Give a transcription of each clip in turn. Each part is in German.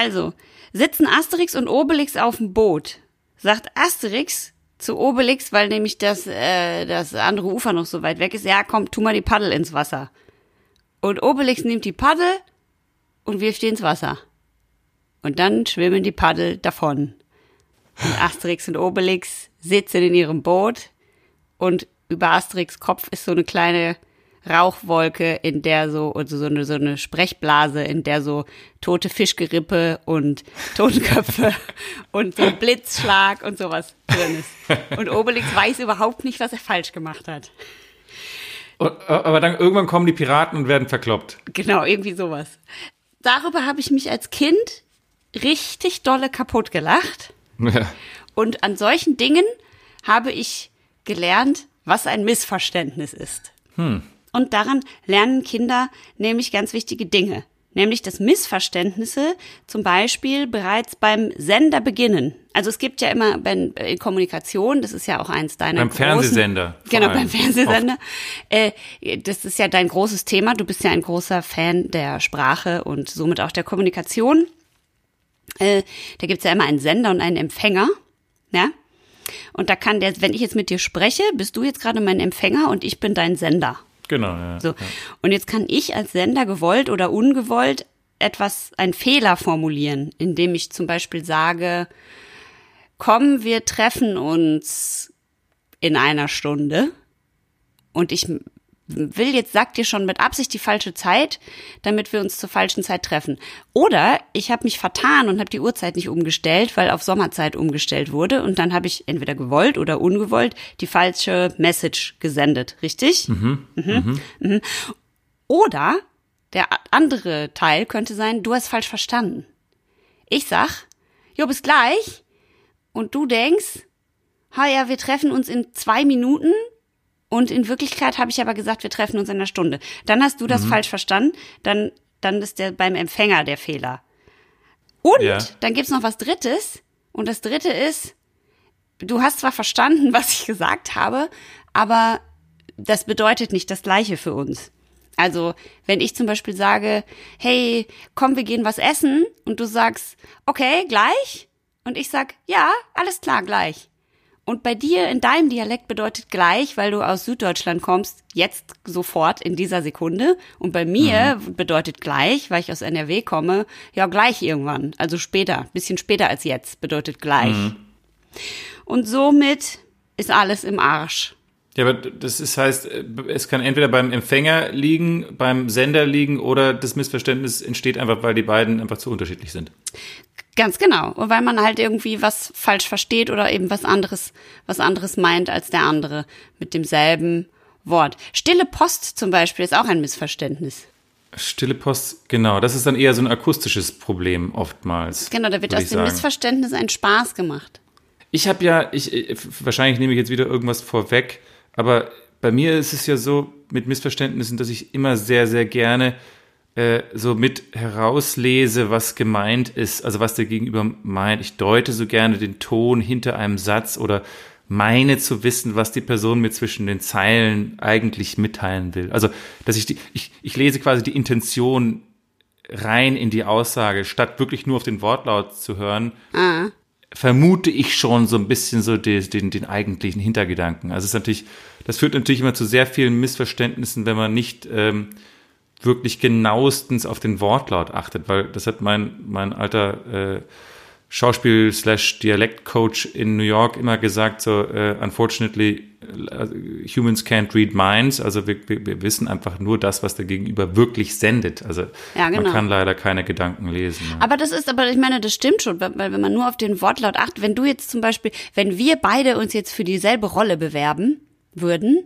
Also, sitzen Asterix und Obelix auf dem Boot. Sagt Asterix zu Obelix, weil nämlich das, äh, das andere Ufer noch so weit weg ist, ja, komm, tu mal die Paddel ins Wasser. Und Obelix nimmt die Paddel und wirft die ins Wasser. Und dann schwimmen die Paddel davon. Und Asterix und Obelix sitzen in ihrem Boot und über Asterix Kopf ist so eine kleine Rauchwolke, in der so, also so eine, so eine Sprechblase, in der so tote Fischgerippe und Totenköpfe und so ein Blitzschlag und sowas drin ist. Und Obelix weiß überhaupt nicht, was er falsch gemacht hat. Aber dann irgendwann kommen die Piraten und werden verkloppt. Genau, irgendwie sowas. Darüber habe ich mich als Kind richtig dolle kaputt gelacht. Ja. Und an solchen Dingen habe ich gelernt, was ein Missverständnis ist. Hm. Und daran lernen Kinder nämlich ganz wichtige Dinge. Nämlich, dass Missverständnisse zum Beispiel bereits beim Sender beginnen. Also es gibt ja immer bei in Kommunikation, das ist ja auch eins deiner Beim großen, Fernsehsender. Genau, beim Fernsehsender. Äh, das ist ja dein großes Thema. Du bist ja ein großer Fan der Sprache und somit auch der Kommunikation. Äh, da gibt's ja immer einen Sender und einen Empfänger. Ja? Und da kann der, wenn ich jetzt mit dir spreche, bist du jetzt gerade mein Empfänger und ich bin dein Sender. Genau, ja. So. Und jetzt kann ich als Sender gewollt oder ungewollt etwas, einen Fehler formulieren, indem ich zum Beispiel sage, komm, wir treffen uns in einer Stunde. Und ich will jetzt, sag dir schon mit Absicht die falsche Zeit, damit wir uns zur falschen Zeit treffen. Oder ich habe mich vertan und habe die Uhrzeit nicht umgestellt, weil auf Sommerzeit umgestellt wurde. Und dann habe ich entweder gewollt oder ungewollt die falsche Message gesendet. Richtig? Mhm. Mhm. Oder der andere Teil könnte sein, du hast falsch verstanden. Ich sag, jo, bis gleich. Und du denkst, ha ja, wir treffen uns in zwei Minuten. Und in Wirklichkeit habe ich aber gesagt, wir treffen uns in einer Stunde. Dann hast du das falsch verstanden. Dann, dann ist der beim Empfänger der Fehler. Und Ja. dann gibt's noch was Drittes. Und das Dritte ist, du hast zwar verstanden, was ich gesagt habe, aber das bedeutet nicht das Gleiche für uns. Also, wenn ich zum Beispiel sage, hey, komm, wir gehen was essen, und du sagst, okay, gleich, und ich sag, ja, alles klar, gleich. Und bei dir in deinem Dialekt bedeutet gleich, weil du aus Süddeutschland kommst, jetzt sofort in dieser Sekunde. Und bei mir bedeutet gleich, weil ich aus NRW komme, ja gleich irgendwann. Also später, bisschen später als jetzt bedeutet gleich. Und somit ist alles im Arsch. Ja, aber das ist, heißt, es kann entweder beim Empfänger liegen, beim Sender liegen oder das Missverständnis entsteht einfach, weil die beiden einfach zu unterschiedlich sind. Ganz genau. Und weil man halt irgendwie was falsch versteht oder eben was anderes, was anderes meint als der andere mit demselben Wort. Stille Post zum Beispiel ist auch ein Missverständnis. Stille Post, genau. Das ist dann eher so ein akustisches Problem oftmals. Genau, da wird aus dem sagen. Missverständnis ein Spaß gemacht. Ich habe ja, ich äh, wahrscheinlich nehme ich jetzt wieder irgendwas vorweg, aber bei mir ist es ja so mit Missverständnissen, dass ich immer sehr, sehr gerne äh, so mit herauslese, was gemeint ist, also was der Gegenüber meint. Ich deute so gerne den Ton hinter einem Satz oder meine zu wissen, was die Person mir zwischen den Zeilen eigentlich mitteilen will. Also, dass ich die, ich, ich lese quasi die Intention rein in die Aussage, statt wirklich nur auf den Wortlaut zu hören, vermute ich schon so ein bisschen so den, den, den eigentlichen Hintergedanken. Also es ist natürlich, das führt natürlich immer zu sehr vielen Missverständnissen, wenn man nicht ähm, wirklich genauestens auf den Wortlaut achtet, weil das hat mein, mein alter äh, Schauspiel slash Dialektcoach in New York immer gesagt, so äh, unfortunately äh, humans can't read minds, also wir, wir, wir wissen einfach nur das, was der Gegenüber wirklich sendet. Also Ja, genau. man kann leider keine Gedanken lesen. Ja. Aber das ist, aber ich meine, das stimmt schon, weil wenn man nur auf den Wortlaut achtet, wenn du jetzt zum Beispiel, wenn wir beide uns jetzt für dieselbe Rolle bewerben würden,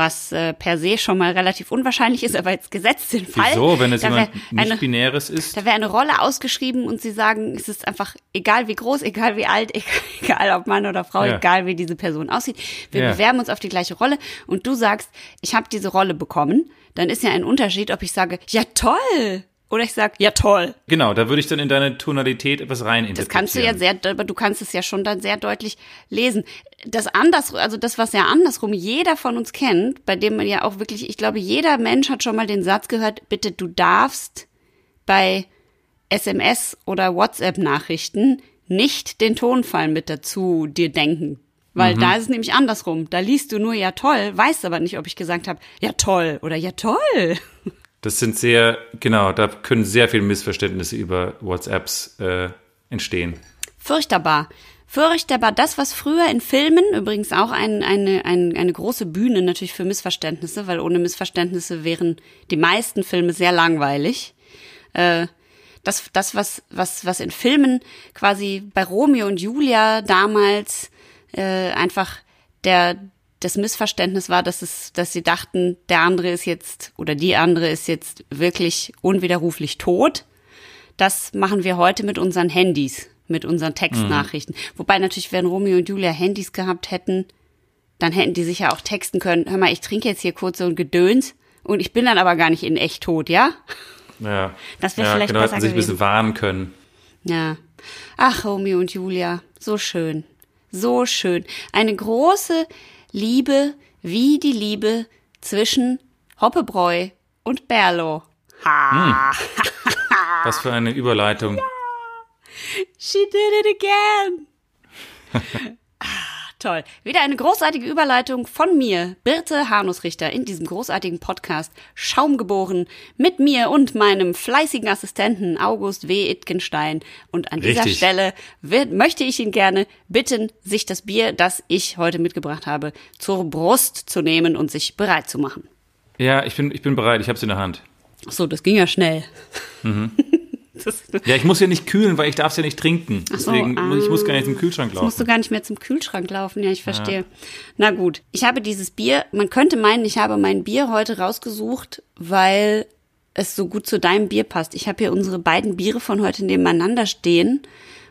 was äh, per se schon mal relativ unwahrscheinlich ist, aber jetzt gesetzt den Fall. Wieso, wenn es jemand nicht binäres ist? da wäre eine Rolle ausgeschrieben und sie sagen, es ist einfach egal wie groß, egal wie alt, egal ob Mann oder Frau, Ja. egal wie diese Person aussieht. Wir Ja. bewerben uns auf die gleiche Rolle und du sagst, ich habe diese Rolle bekommen, dann ist ja ein Unterschied, ob ich sage, ja toll, oder ich sage, ja toll. Genau, da würde ich dann in deine Tonalität etwas rein Das kannst du ja sehr, aber du kannst es ja schon dann sehr deutlich lesen. Das anders, also das, was ja andersrum jeder von uns kennt, bei dem man ja auch wirklich, ich glaube, jeder Mensch hat schon mal den Satz gehört, bitte, du darfst bei SMS oder WhatsApp-Nachrichten nicht den Tonfall mit dazu dir denken. Weil da ist es nämlich andersrum. Da liest du nur ja toll, weißt aber nicht, ob ich gesagt habe, ja toll oder ja toll. Das sind sehr, genau, da können sehr viele Missverständnisse über WhatsApps äh, entstehen. Furchtbar. Furchtbar. Das, was früher in Filmen, übrigens auch ein, eine, ein, eine große Bühne natürlich für Missverständnisse, weil ohne Missverständnisse wären die meisten Filme sehr langweilig. Äh, das, das was, was, was in Filmen quasi bei Romeo und Julia damals äh, einfach der, das Missverständnis war, dass es, dass sie dachten, der andere ist jetzt oder die andere ist jetzt wirklich unwiderruflich tot. Das machen wir heute mit unseren Handys, mit unseren Textnachrichten. Mhm. Wobei natürlich, wenn Romeo und Julia Handys gehabt hätten, dann hätten die sich ja auch texten können. Hör mal, ich trinke jetzt hier kurz so ein Gedöns und ich bin dann aber gar nicht in echt tot, ja? Ja. Das wäre ja, vielleicht genau, besser hätten sich ein gewesen. bisschen warnen können. Ja. Ach, Romeo und Julia, so schön. So schön. Eine große Liebe wie die Liebe zwischen Hoppebräu und Berlo. Ha! Was für eine Überleitung. She did it again! toll. Wieder eine großartige Überleitung von mir, Birte Hanusrichter, in diesem großartigen Podcast Schaum geboren, mit mir und meinem fleißigen Assistenten August W. Itgenstein. Und an dieser Richtig. Stelle wird, möchte ich ihn gerne bitten, sich das Bier, das ich heute mitgebracht habe, zur Brust zu nehmen und sich bereit zu machen. Ja, ich bin, ich bin bereit, ich habe es in der Hand. Ach so, das ging ja schnell. Das, Ja, ich muss ja nicht kühlen, weil ich darf es ja nicht trinken. So, Deswegen ich muss gar nicht zum ah. Kühlschrank Jetzt musst du laufen. gar nicht mehr zum Kühlschrank laufen, ja, ich verstehe. Na gut, ich habe dieses Bier, man könnte meinen, ich habe mein Bier heute rausgesucht, weil es so gut zu deinem Bier passt. Ich habe hier unsere beiden Biere von heute nebeneinander stehen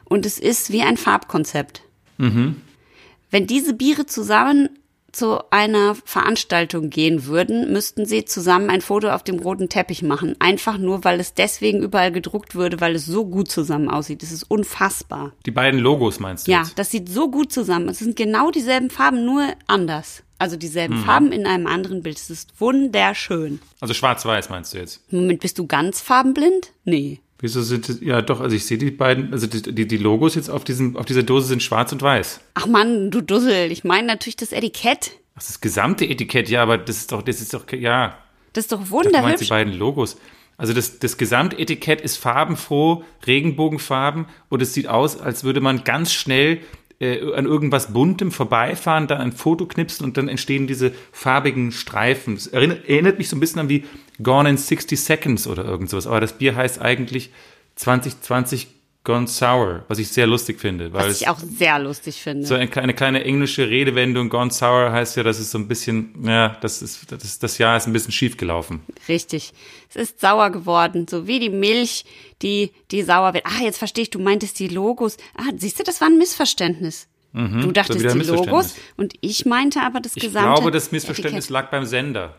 und es ist wie ein Farbkonzept. Wenn diese Biere zusammen zu einer Veranstaltung gehen würden, müssten sie zusammen ein Foto auf dem roten Teppich machen. Einfach nur, weil es deswegen überall gedruckt würde, weil es so gut zusammen aussieht. Es ist unfassbar. Die beiden Logos meinst du Ja, jetzt? das sieht so gut zusammen. Es sind genau dieselben Farben, nur anders. Also dieselben Mhm. Farben in einem anderen Bild. Es ist wunderschön. Also schwarz-weiß meinst du jetzt? Moment, bist du ganz farbenblind? Nee. Wieso sind das, ja doch, also ich sehe die beiden, also die, die, die Logos jetzt auf diesem, auf dieser Dose sind schwarz und weiß. Ach Mann, du Dussel. Ich meine natürlich das Etikett. Ach, das gesamte Etikett, ja, aber das ist doch, das ist doch, ja, Das ist doch du meinst die wunderhübsch. beiden Logos. Also das, das Gesamtetikett ist farbenfroh, Regenbogenfarben und es sieht aus, als würde man ganz schnell äh, an irgendwas Buntem vorbeifahren, dann ein Foto knipsen und dann entstehen diese farbigen Streifen. Das erinnert, erinnert mich so ein bisschen an wie Gone in 60 Seconds oder irgend sowas. Aber das Bier heißt eigentlich 2020 Gone Sour, was ich sehr lustig finde. Was es ich auch sehr lustig finde. so eine, eine kleine englische Redewendung, Gone Sour, heißt ja, das ist so ein bisschen, ja, das ist, das, ist, das Jahr ist ein bisschen schief gelaufen. Richtig. Es ist sauer geworden, so wie die Milch, die, die sauer wird. Ah, jetzt verstehe ich, du meintest die Logos. Ah, siehst du, das war ein Missverständnis. du dachtest Mhm, wieder ein die Logos und ich meinte aber das Ich gesamte glaube, das Missverständnis Etikett. lag beim Sender.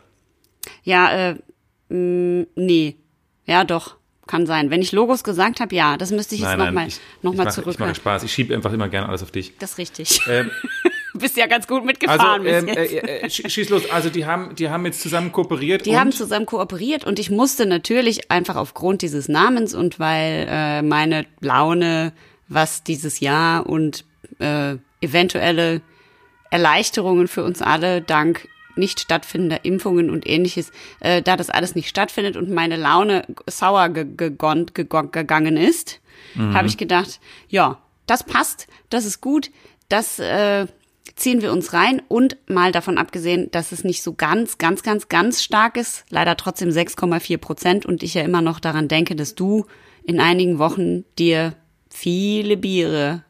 Ja, äh, mh, nee. Ja, doch. Kann sein. Wenn ich Logos gesagt habe, ja, das müsste ich jetzt nochmal noch mal zurück. Ich mache Spaß. Ich schiebe einfach immer gerne alles auf dich. Das ist richtig. Ähm, Du bist ja ganz gut mitgefahren also, ähm, äh, äh, sch- schieß los. Also, die haben, die haben jetzt zusammen kooperiert. Die haben zusammen kooperiert und ich musste natürlich einfach aufgrund dieses Namens und weil äh, meine Laune, was dieses Jahr und äh, eventuelle Erleichterungen für uns alle dank nicht stattfindender Impfungen und ähnliches, äh, da das alles nicht stattfindet und meine Laune sauer ge gegonnt, gegon gegangen ist, habe ich gedacht, ja, das passt, das ist gut, das äh, ziehen wir uns rein und mal davon abgesehen, dass es nicht so ganz, ganz, ganz, ganz stark ist, leider trotzdem 6,4 Prozent und ich ja immer noch daran denke, dass du in einigen Wochen dir viele Biere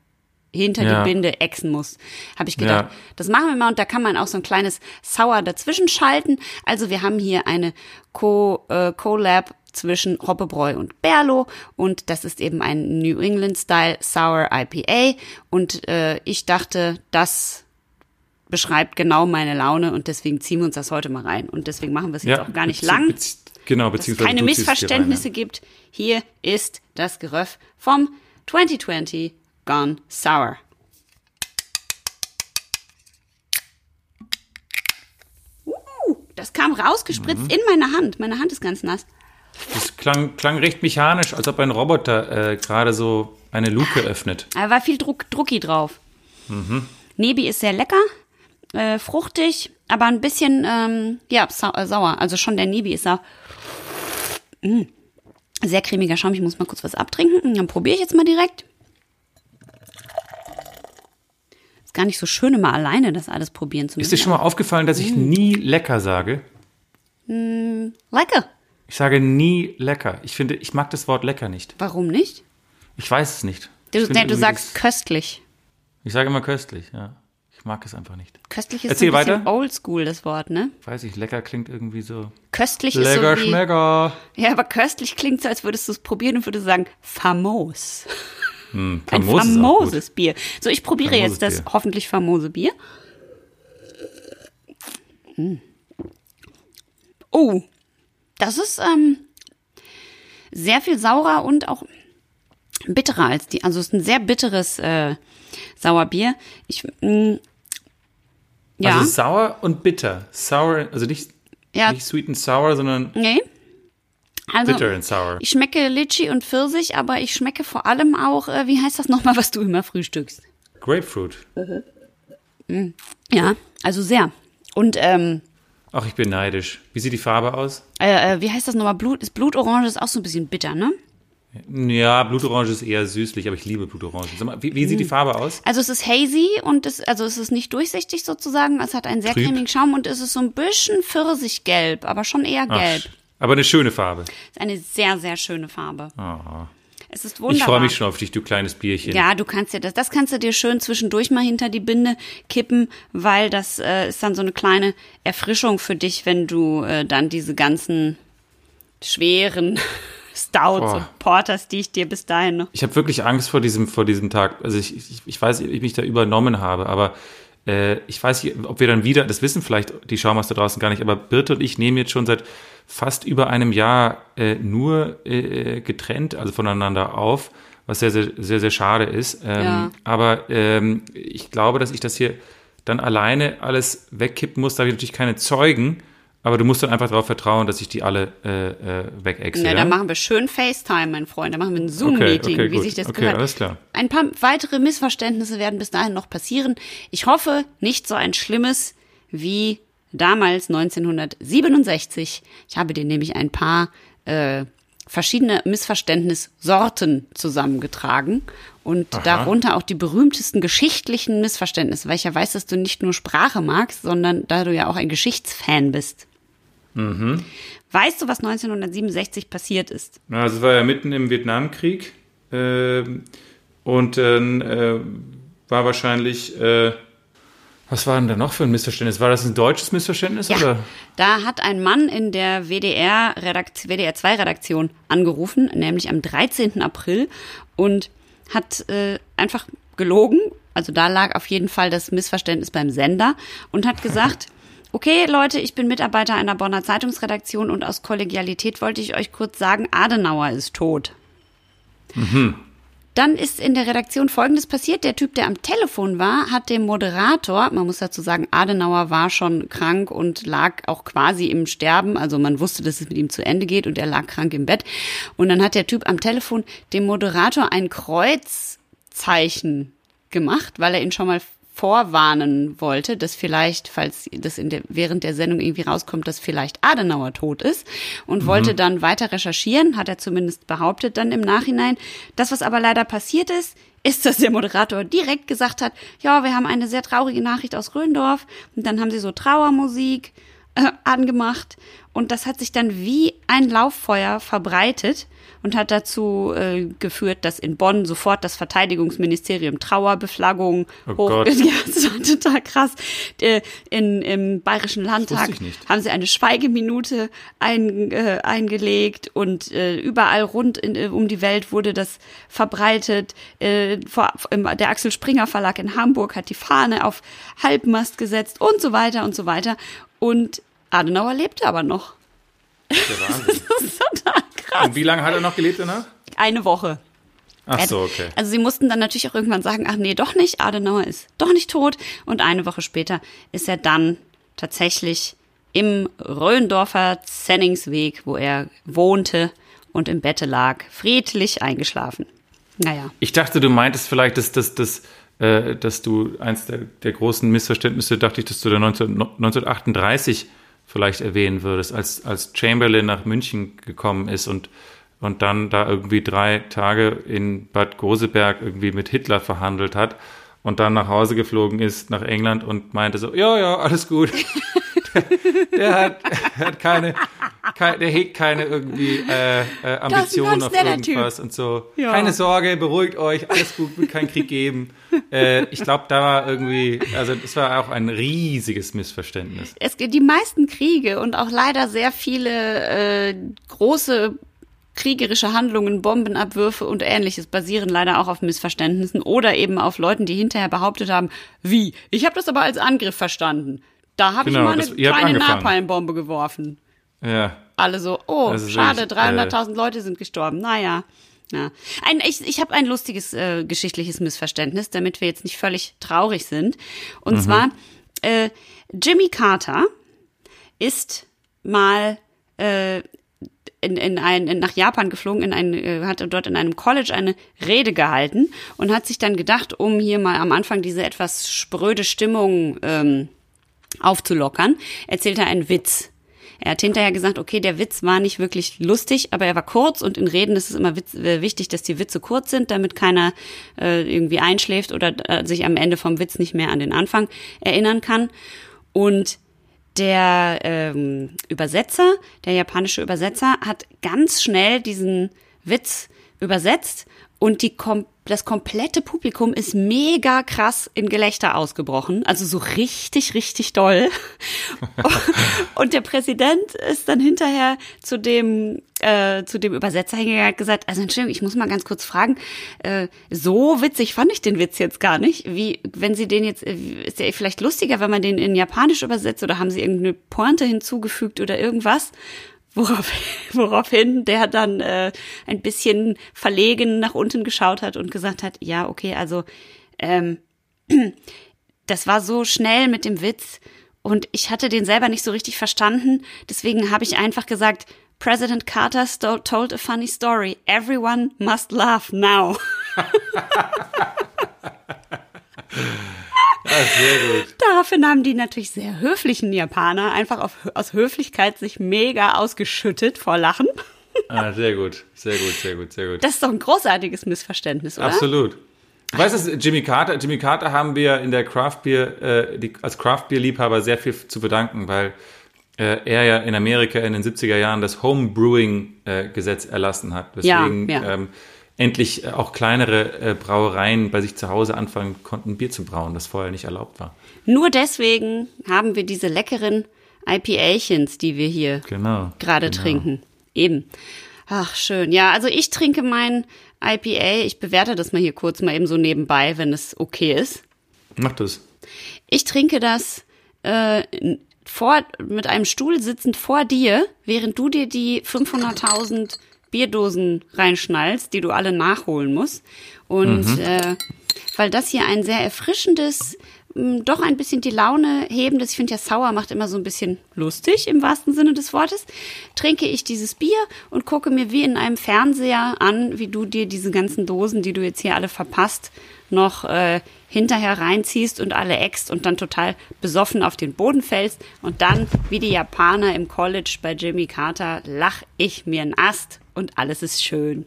hinter Ja. die Binde exen musst, habe ich gedacht, Ja. das machen wir mal und da kann man auch so ein kleines Sauer dazwischen schalten. Also wir haben hier eine Co äh, Collab zwischen Hoppebräu und Berlo und das ist eben ein New England Style Sour IPA und äh, ich dachte, das beschreibt genau meine Laune und deswegen ziehen wir uns das heute mal rein und deswegen machen wir es jetzt auch gar nicht lang, bezie- Genau, beziehungsweise keine Missverständnisse rein, gibt. Hier ist das Geröff vom 2020 Gone Sour. Uh, das kam rausgespritzt Mhm. in meine Hand. Meine Hand ist ganz nass. Das klang, klang recht mechanisch, als ob ein Roboter äh, gerade so eine Luke öffnet. Da war viel Druck, Drucki drauf. Nebi ist sehr lecker, äh, fruchtig, aber ein bisschen, ähm, ja, sau äh, sauer. Also schon der Nebi ist sauer. Mm. Sehr cremiger Schaum. Ich muss mal kurz was abtrinken. Dann probiere ich jetzt mal direkt. Ist gar nicht so schön, immer alleine das alles probieren zu Ist dir müssen. schon mal aufgefallen, dass ich nie lecker sage? Lecker. Ich sage nie lecker. Ich finde, ich mag das Wort lecker nicht. Warum nicht? Ich weiß es nicht. Du, nee, du sagst köstlich. Ich sage immer köstlich, ja. Ich mag es einfach nicht. Köstlich ist Erzähl so ein bisschen oldschool, das Wort, ne? Weiß ich, lecker klingt irgendwie so. Köstlich Lecker ist so wie, schmecker. Ja, aber köstlich klingt so, als würdest du es probieren und würdest sagen, famos. Hm, Ein famoses Bier. So, ich probiere Famoses jetzt das Bier. hoffentlich famose Bier. Mm. Oh, das ist ähm, sehr viel saurer und auch bitterer als die. Also es ist ein sehr bitteres äh, Sauerbier. Ich, mm, ja, Also sauer und bitter. Sour, also nicht, Ja. nicht sweet and sour, sondern nee. Also, bitter and sour. Ich schmecke Litchi und Pfirsich, aber ich schmecke vor allem auch, äh, wie heißt das nochmal, was du immer frühstückst? Grapefruit. Ja, also sehr. Und ähm, Ach, ich bin neidisch. Wie sieht die Farbe aus? äh, äh, wie heißt das nochmal? Blut, ist Blutorange ist auch so ein bisschen bitter, ne? Ja, Blutorange ist eher süßlich, aber ich liebe Blutorange. Wie, wie sieht die Farbe aus? Also es ist hazy und es, also es ist nicht durchsichtig sozusagen. Es hat einen sehr Trüb. cremigen Schaum und es ist so ein bisschen pfirsichgelb, aber schon eher Ach, gelb. Aber eine schöne Farbe. Ist eine sehr, sehr schöne Farbe. Oh. Es ist wunderbar. Ich freue mich schon auf dich, du kleines Bierchen. Ja, du kannst dir das, das kannst du dir schön zwischendurch mal hinter die Binde kippen, weil das äh, ist dann so eine kleine Erfrischung für dich, wenn du äh, dann diese ganzen schweren Stouts Boah. und Porters, die ich dir bis dahin noch. Ich habe wirklich Angst vor diesem, vor diesem Tag. Also ich, ich, ich weiß, wie ich mich da übernommen habe, aber äh, ich weiß nicht, ob wir dann wieder, das wissen vielleicht die Schaumaus da draußen gar nicht, aber Birte und ich nehmen jetzt schon seit fast über einem Jahr äh, nur äh, getrennt, also voneinander auf, was sehr, sehr, sehr, sehr schade ist. Ähm, Ja. Aber ähm, ich glaube, dass ich das hier dann alleine alles wegkippen muss. Da habe ich natürlich keine Zeugen, aber du musst dann einfach darauf vertrauen, dass ich die alle äh, äh, wegexle. Na, ja? dann machen wir schön FaceTime, mein Freund. Dann machen wir ein Zoom-Meeting, Okay, okay, wie gut. sich das Okay, gehört. alles klar. Ein paar weitere Missverständnisse werden bis dahin noch passieren. Ich hoffe, nicht so ein schlimmes wie damals 1967. Ich habe dir nämlich ein paar äh, verschiedene Missverständnissorten zusammengetragen und Aha. darunter auch die berühmtesten geschichtlichen Missverständnisse, weil ich ja weiß, dass du nicht nur Sprache magst, sondern da du ja auch ein Geschichtsfan bist. Weißt du, was 1967 passiert ist? Ja, Also es war ja mitten im Vietnamkrieg ähm, und äh, war wahrscheinlich, äh, was war denn da noch für ein Missverständnis? War das ein deutsches Missverständnis Ja, oder? da hat ein Mann in der WDR, WDR 2 Redaktion angerufen, nämlich am 13. April und hat äh, einfach gelogen. Also da lag auf jeden Fall das Missverständnis beim Sender und hat gesagt, okay Leute, ich bin Mitarbeiter einer Bonner Zeitungsredaktion und aus Kollegialität wollte ich euch kurz sagen, Adenauer ist tot. Dann ist in der Redaktion Folgendes passiert. Der Typ, der am Telefon war, hat dem Moderator, man muss dazu sagen, Adenauer war schon krank und lag auch quasi im Sterben. Also man wusste, dass es mit ihm zu Ende geht und er lag krank im Bett. Und dann hat der Typ am Telefon dem Moderator ein Kreuzzeichen gemacht, weil er ihn schon mal vorwarnen wollte, dass vielleicht, falls das in der, während der Sendung irgendwie rauskommt, dass vielleicht Adenauer tot ist und wollte dann weiter recherchieren, hat er zumindest behauptet dann im Nachhinein. Das, was aber leider passiert ist, ist, dass der Moderator direkt gesagt hat, ja, wir haben eine sehr traurige Nachricht aus Röndorf und dann haben sie so Trauermusik äh, angemacht und das hat sich dann wie ein Lauffeuer verbreitet und hat dazu äh, geführt, dass in Bonn sofort das Verteidigungsministerium Trauerbeflaggung Oh hoch Gott. Ja, das war total krass. Äh, In, Im Bayerischen Landtag haben sie eine Schweigeminute ein, äh, eingelegt und äh, überall rund in, äh, um die Welt wurde das verbreitet. Äh, vor, im, der Axel Springer Verlag in Hamburg hat die Fahne auf Halbmast gesetzt und so weiter und so weiter. Und Adenauer lebte aber noch. Der Wahnsinn. Das ist total krass. Und wie lange hat er noch gelebt danach? Eine Woche. Ach so, okay. Also sie mussten dann natürlich auch irgendwann sagen, ach nee, doch nicht, Adenauer ist doch nicht tot. Und eine Woche später ist er dann tatsächlich im Röndorfer Zenningsweg, wo er wohnte und im Bette lag, friedlich eingeschlafen. Naja. Ich dachte, du meintest vielleicht, dass, dass, dass, äh, dass du eins der, der großen Missverständnisse, dachte ich, dass du da 19, 1938 vielleicht erwähnen würdest, als, als Chamberlain nach München gekommen ist und, und dann da irgendwie drei Tage in Bad Goseberg irgendwie mit Hitler verhandelt hat und dann nach Hause geflogen ist nach England und meinte so, ja, ja, alles gut. der, der hat, hat keine, kein, der hegt keine irgendwie äh, äh, Ambitionen auf irgendwas typ. und so. Ja. Keine Sorge, beruhigt euch, alles gut, wird keinen Krieg geben. Äh, ich glaube, da war irgendwie, also das war auch ein riesiges Missverständnis. Es gibt die meisten Kriege und auch leider sehr viele äh, große kriegerische Handlungen, Bombenabwürfe und ähnliches basieren leider auch auf Missverständnissen oder eben auf Leuten, die hinterher behauptet haben, wie, ich habe das aber als Angriff verstanden. Da habe genau, ich mal eine das, kleine Napalmbombe geworfen. Ja. Alle so, oh, also schade, 300.000 äh, Leute sind gestorben. Naja. Ja. Ein, ich ich habe ein lustiges äh, geschichtliches Missverständnis, damit wir jetzt nicht völlig traurig sind. Und mhm. zwar, äh, Jimmy Carter ist mal äh, in, in ein, in, nach Japan geflogen, in ein, äh, hat dort in einem College eine Rede gehalten und hat sich dann gedacht, um hier mal am Anfang diese etwas spröde Stimmung ähm, aufzulockern, erzählt er einen Witz. Er hat hinterher gesagt, okay, der Witz war nicht wirklich lustig, aber er war kurz und in Reden ist es immer witz, äh, wichtig, dass die Witze kurz sind, damit keiner äh, irgendwie einschläft oder äh, sich am Ende vom Witz nicht mehr an den Anfang erinnern kann. Und der ähm, Übersetzer, der japanische Übersetzer, hat ganz schnell diesen Witz übersetzt und die kom das komplette Publikum ist mega krass in Gelächter ausgebrochen, also so richtig, richtig doll. und der Präsident ist dann hinterher zu dem äh, zu dem Übersetzer hingegangen und gesagt, also Entschuldigung, ich muss mal ganz kurz fragen, äh, so witzig fand ich den Witz jetzt gar nicht. Wie, wenn Sie den jetzt, äh, ist der vielleicht lustiger, wenn man den in Japanisch übersetzt oder haben Sie irgendeine Pointe hinzugefügt oder irgendwas? Worauf, woraufhin der dann äh, ein bisschen verlegen nach unten geschaut hat und gesagt hat, ja, okay, also ähm, das war so schnell mit dem Witz und ich hatte den selber nicht so richtig verstanden. Deswegen habe ich einfach gesagt, President Carter told a funny story. Everyone must laugh now. Ah, sehr gut. Daraufhin haben die natürlich sehr höflichen Japaner einfach auf, aus Höflichkeit sich mega ausgeschüttet vor Lachen. Ah, sehr gut, sehr gut, sehr gut, sehr gut. Das ist doch ein großartiges Missverständnis, oder? Absolut. Weißt du, Jimmy Carter, Jimmy Carter haben wir in der Craft Beer, äh, die, als Craft Beer Liebhaber sehr viel zu bedanken, weil äh, er ja in Amerika in den 70er Jahren das Home Brewing äh, Gesetz erlassen hat, weswegen ja, ja. Ähm, endlich äh, auch kleinere äh, Brauereien bei sich zu Hause anfangen konnten, Bier zu brauen, das vorher nicht erlaubt war. Nur deswegen haben wir diese leckeren IPAchens, die wir hier genau, gerade genau. trinken. Eben. Ach, schön. Ja, also ich trinke mein IPA. Ich bewerte das mal hier kurz mal eben so nebenbei, wenn es okay ist. Mach das. Ich trinke das äh, vor, mit einem Stuhl sitzend vor dir, während du dir die 500.000 Bierdosen reinschnallst, die du alle nachholen musst. Und mhm. äh, weil das hier ein sehr erfrischendes, doch ein bisschen die Laune hebendes, ich finde ja sauer macht immer so ein bisschen lustig im wahrsten Sinne des Wortes, trinke ich dieses Bier und gucke mir wie in einem Fernseher an, wie du dir diese ganzen Dosen, die du jetzt hier alle verpasst, noch äh, hinterher reinziehst und alle eckst und dann total besoffen auf den Boden fällst und dann, wie die Japaner im College bei Jimmy Carter, lach ich mir einen Ast und alles ist schön.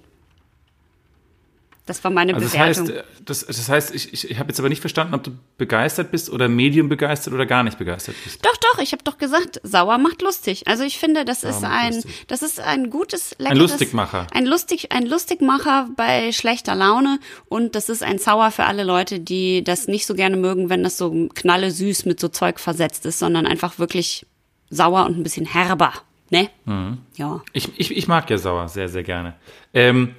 Das war meine also das Bewertung. Heißt, das, das heißt, ich, ich, ich habe jetzt aber nicht verstanden, ob du begeistert bist oder medium begeistert oder gar nicht begeistert bist. Doch, doch, ich habe doch gesagt, sauer macht lustig. Also ich finde, das sauer ist ein, lustig. das ist ein gutes, leckeres, ein Lustigmacher. Ein lustig, ein Lustigmacher bei schlechter Laune und das ist ein Sauer für alle Leute, die das nicht so gerne mögen, wenn das so knalle süß mit so Zeug versetzt ist, sondern einfach wirklich sauer und ein bisschen herber. Ne? Mhm. Ja. Ich, ich, ich mag ja sauer sehr, sehr gerne. Ähm,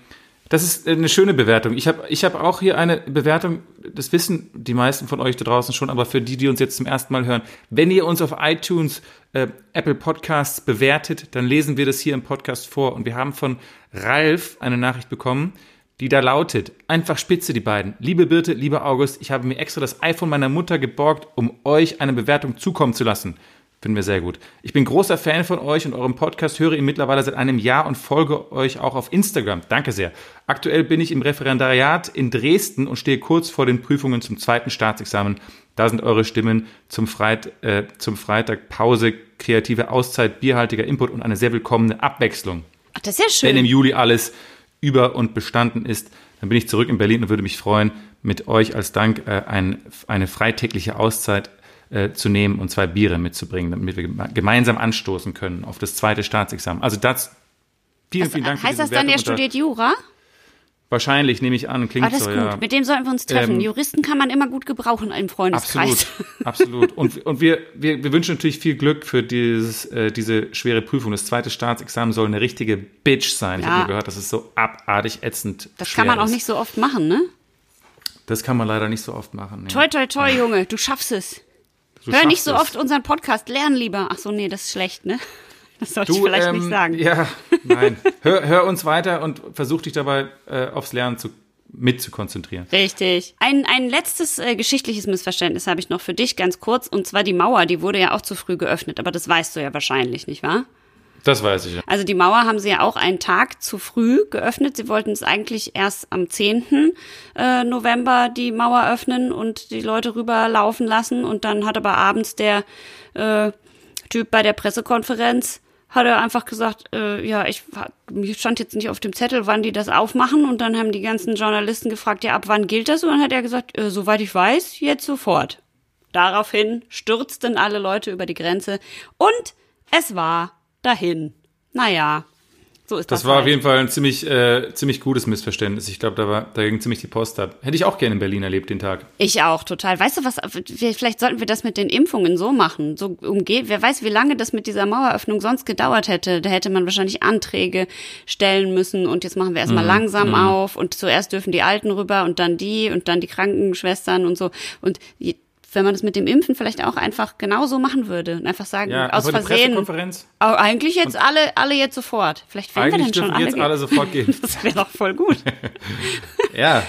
das ist eine schöne Bewertung. Ich habe ich hab auch hier eine Bewertung, das wissen die meisten von euch da draußen schon, aber für die, die uns jetzt zum ersten Mal hören, wenn ihr uns auf iTunes, äh, Apple Podcasts bewertet, dann lesen wir das hier im Podcast vor. Und wir haben von Ralf eine Nachricht bekommen, die da lautet, einfach spitze die beiden. Liebe Birte, lieber August, ich habe mir extra das iPhone meiner Mutter geborgt, um euch eine Bewertung zukommen zu lassen. Finden wir sehr gut. Ich bin großer Fan von euch und eurem Podcast, höre ihn mittlerweile seit einem Jahr und folge euch auch auf Instagram. Danke sehr. Aktuell bin ich im Referendariat in Dresden und stehe kurz vor den Prüfungen zum zweiten Staatsexamen. Da sind eure Stimmen zum, Freit, äh, zum Freitag Pause, kreative Auszeit, bierhaltiger Input und eine sehr willkommene Abwechslung. Ach, das ist ja schön. Wenn im Juli alles über und bestanden ist, dann bin ich zurück in Berlin und würde mich freuen, mit euch als Dank äh, ein, eine freitägliche Auszeit äh, zu nehmen und zwei Biere mitzubringen, damit wir gemeinsam anstoßen können auf das zweite Staatsexamen. Also das, vielen, vielen Dank. heißt das dann, der studiert Jura? Wahrscheinlich, nehme ich an, klingt Ah, das so, ist gut. ja. Mit dem sollten wir uns treffen. Ähm, Juristen kann man immer gut gebrauchen im Freundeskreis. Absolut, absolut. Und, und wir, wir, wir wünschen natürlich viel Glück für dieses, äh, diese schwere Prüfung. Das zweite Staatsexamen soll eine richtige Bitch sein. Ich Ja. habe nur gehört, das ist so abartig ätzend. Das kann man auch ist. nicht so oft machen, ne? Das kann man leider nicht so oft machen. Nee. Toi, toi, toi, Junge, du schaffst es. Du Hör nicht so es. oft unseren Podcast, lern lieber. Ach so, nee, das ist schlecht, ne? Das sollte ich Du, vielleicht ähm, nicht sagen. Ja, nein. hör, hör uns weiter und versuch dich dabei äh, aufs Lernen zu, mit zu konzentrieren. Richtig. Ein, ein letztes äh, geschichtliches Missverständnis habe ich noch für dich, ganz kurz. Und zwar die Mauer, die wurde ja auch zu früh geöffnet. Aber das weißt du ja wahrscheinlich, nicht wahr? Das weiß ich ja. Also die Mauer haben sie ja auch einen Tag zu früh geöffnet. Sie wollten es eigentlich erst am 10. äh, November die Mauer öffnen und die Leute rüberlaufen lassen. Und dann hat aber abends der äh, Typ bei der Pressekonferenz hat er einfach gesagt, äh, ja, ich mir stand jetzt nicht auf dem Zettel, wann die das aufmachen und dann haben die ganzen Journalisten gefragt, ja, ab wann gilt das? Und dann hat er gesagt, äh, soweit ich weiß, jetzt sofort. Daraufhin stürzten alle Leute über die Grenze und es war dahin. Naja, so ist das. Das war halt. auf jeden Fall ein ziemlich, äh, ziemlich gutes Missverständnis. Ich glaube, da, war, da ging ziemlich die Post ab. Hätte ich auch gerne in Berlin erlebt, den Tag. Ich auch, total. Weißt du was, wir- vielleicht sollten wir das mit den Impfungen so machen. So umgeht, wer weiß, wie lange das mit dieser Maueröffnung sonst gedauert hätte. Da hätte man wahrscheinlich Anträge stellen müssen und jetzt machen wir erstmal langsam auf und zuerst dürfen die Alten rüber und dann die und dann die Krankenschwestern und so. Und wenn man das mit dem Impfen vielleicht auch einfach genauso machen würde und einfach sagen, Ja, aus Versehen. Eigentlich jetzt alle, alle jetzt sofort. Vielleicht werden wir dann schon alle. jetzt alle sofort gehen. Das wäre doch voll gut. Ja,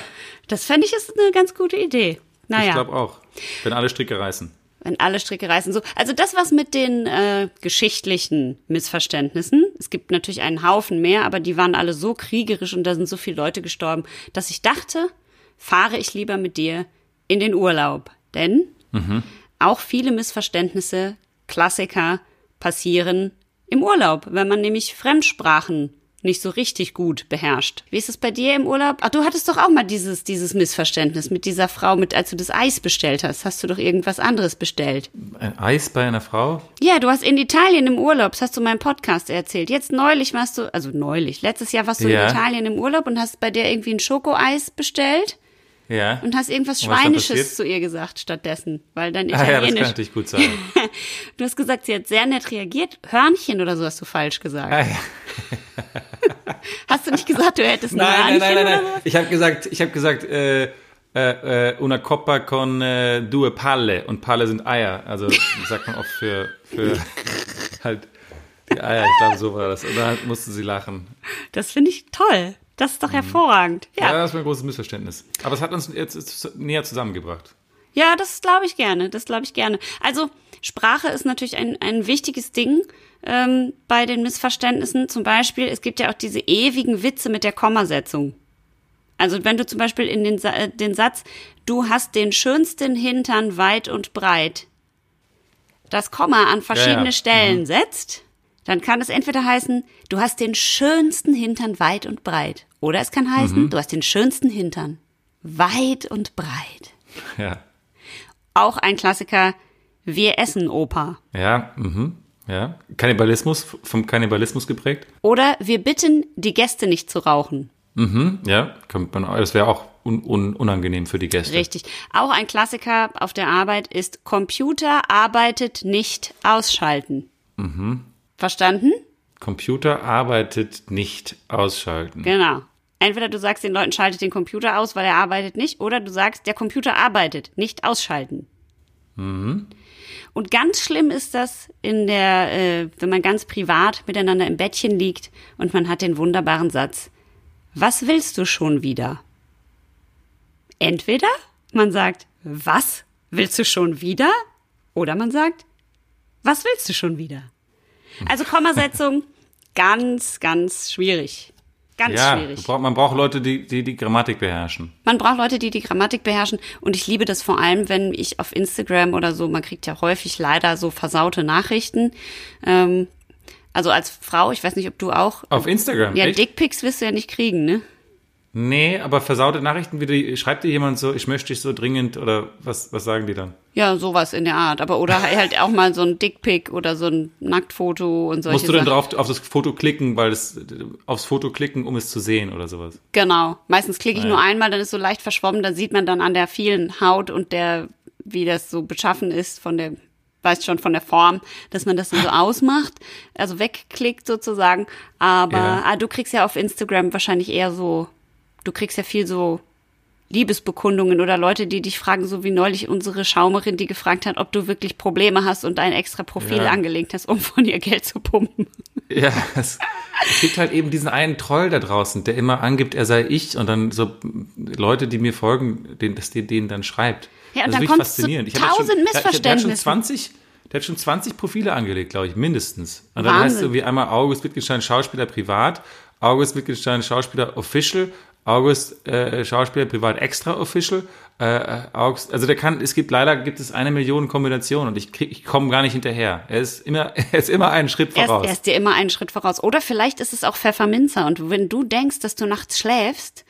Das fände ich ist eine ganz gute Idee. Naja. ich glaube auch. Wenn alle Stricke reißen. wenn alle Stricke reißen. So, also das was mit den äh, geschichtlichen Missverständnissen. Es gibt natürlich einen Haufen mehr, aber die waren alle so kriegerisch und da sind so viele Leute gestorben, dass ich dachte, fahre ich lieber mit dir in den Urlaub, denn auch viele Missverständnisse, Klassiker passieren im Urlaub, wenn man nämlich Fremdsprachen nicht so richtig gut beherrscht. Wie ist es bei dir im Urlaub? Ach, du hattest doch auch mal dieses, dieses Missverständnis mit dieser Frau, mit, als du das Eis bestellt hast. Hast du doch irgendwas anderes bestellt? Ein Eis bei einer Frau? Ja, du hast in Italien im Urlaub, das hast du meinem Podcast erzählt. Jetzt neulich warst du, also neulich, letztes Jahr warst du Ja. in Italien im Urlaub und hast bei dir irgendwie ein Schokoeis bestellt Ja. und hast irgendwas Und Schweinisches zu ihr gesagt stattdessen, weil dein Ah, ja, das kann Italienisch. natürlich gut sein. du hast gesagt, sie hat sehr nett reagiert. Hörnchen oder so hast du falsch gesagt. Ah, ja. Hast du nicht gesagt, du hättest ein Nein, nein, Hörnchen nein, nein, nein. so? Ich habe gesagt, ich habe gesagt, äh, äh, äh, una coppa con äh, due palle. Und Palle sind Eier. Also sagt man oft für, für halt die Eier. Ich glaube, so war das. Und da mussten sie lachen. Das finde ich toll. Das ist doch hervorragend. Mhm. Ja, Ja, das war ein großes Missverständnis. Aber es hat uns jetzt näher zusammengebracht. ja das glaube ich gerne. Das glaube ich gerne. Also Sprache ist natürlich ein, ein wichtiges Ding ähm, bei den Missverständnissen. Zum Beispiel, es gibt ja auch diese ewigen Witze mit der Kommasetzung. Also wenn du zum Beispiel in den, Sa äh, den Satz, du hast den schönsten Hintern weit und breit, das Komma an verschiedene Ja, ja. Stellen setzt, dann kann es entweder heißen, du hast den schönsten Hintern weit und breit. Oder es kann heißen, du hast den schönsten Hintern weit und breit. Ja. Auch ein Klassiker, wir essen Oper. Ja, mhm. Ja. Kannibalismus, vom Kannibalismus geprägt. Oder wir bitten die Gäste nicht zu rauchen. Mhm. Ja, kommt man, das wäre auch un, un, unangenehm für die Gäste. Richtig. Auch ein Klassiker auf der Arbeit ist Computer arbeitet nicht ausschalten. Verstanden? Computer arbeitet nicht ausschalten. Genau. Entweder du sagst den Leuten, schaltet den Computer aus, weil er arbeitet nicht, oder du sagst, der Computer arbeitet, nicht ausschalten. Und ganz schlimm ist das in der, äh, wenn man ganz privat miteinander im Bettchen liegt und man hat den wunderbaren Satz, was willst du schon wieder? Entweder man sagt, was willst du schon wieder? Oder man sagt, Was willst du schon wieder? Also Kommasetzung, ganz, ganz schwierig. Ganz ja, schwierig. Man braucht Leute, die, die die Grammatik beherrschen. Man braucht Leute, die die Grammatik beherrschen. Und ich liebe das vor allem, wenn ich auf Instagram oder so, man kriegt ja häufig leider so versaute Nachrichten. Ähm, also als Frau, ich weiß nicht, ob du auch. Auf Instagram? Ja? Dickpics wirst du ja nicht kriegen, ne? Nee, aber versaute Nachrichten, wie die, schreibt dir jemand so, ich möchte dich so dringend oder was, was sagen die dann? Ja, sowas in der Art. Aber oder halt auch mal so ein Dickpic oder so ein Nacktfoto und solche Musst du dann Sachen. drauf auf das Foto klicken, weil das aufs Foto klicken, um es zu sehen oder sowas? Genau. Meistens klicke ich Ja. nur einmal, dann ist so leicht verschwommen, dann sieht man dann an der vielen Haut und der, wie das so beschaffen ist von der, weißt schon, von der Form, dass man das dann so ausmacht, also wegklickt sozusagen. Aber Ja. ah, du kriegst ja auf Instagram wahrscheinlich eher so, du kriegst ja viel so Liebesbekundungen oder Leute, die dich fragen, so wie neulich unsere Schaumerin, die gefragt hat, ob du wirklich Probleme hast und ein extra Profil Ja. angelegt hast, um von ihr Geld zu pumpen. Ja, es, es gibt halt eben diesen einen Troll da draußen, der immer angibt, er sei ich und dann so Leute, die mir folgen, den, dass die denen dann schreibt. Ja, und das dann zu faszinierend. Jetzt tausend schon, der- hat schon Missverständnissen. 20, der hat schon 20 Profile angelegt, glaube ich, mindestens. Und dann heißt es Wahnsinn. irgendwie einmal August Wittgenstein Schauspieler privat, August Wittgenstein Schauspieler official, August äh, Schauspieler privat extra official, äh, äh, August, also der kann, es gibt leider gibt es eine Million Kombinationen und ich krieg, ich komme gar nicht hinterher. Er ist immer, er ist immer einen Schritt Er ist, voraus. er ist dir immer einen Schritt voraus. Oder vielleicht ist es auch Pfefferminzer. Und wenn du denkst, dass du nachts schläfst,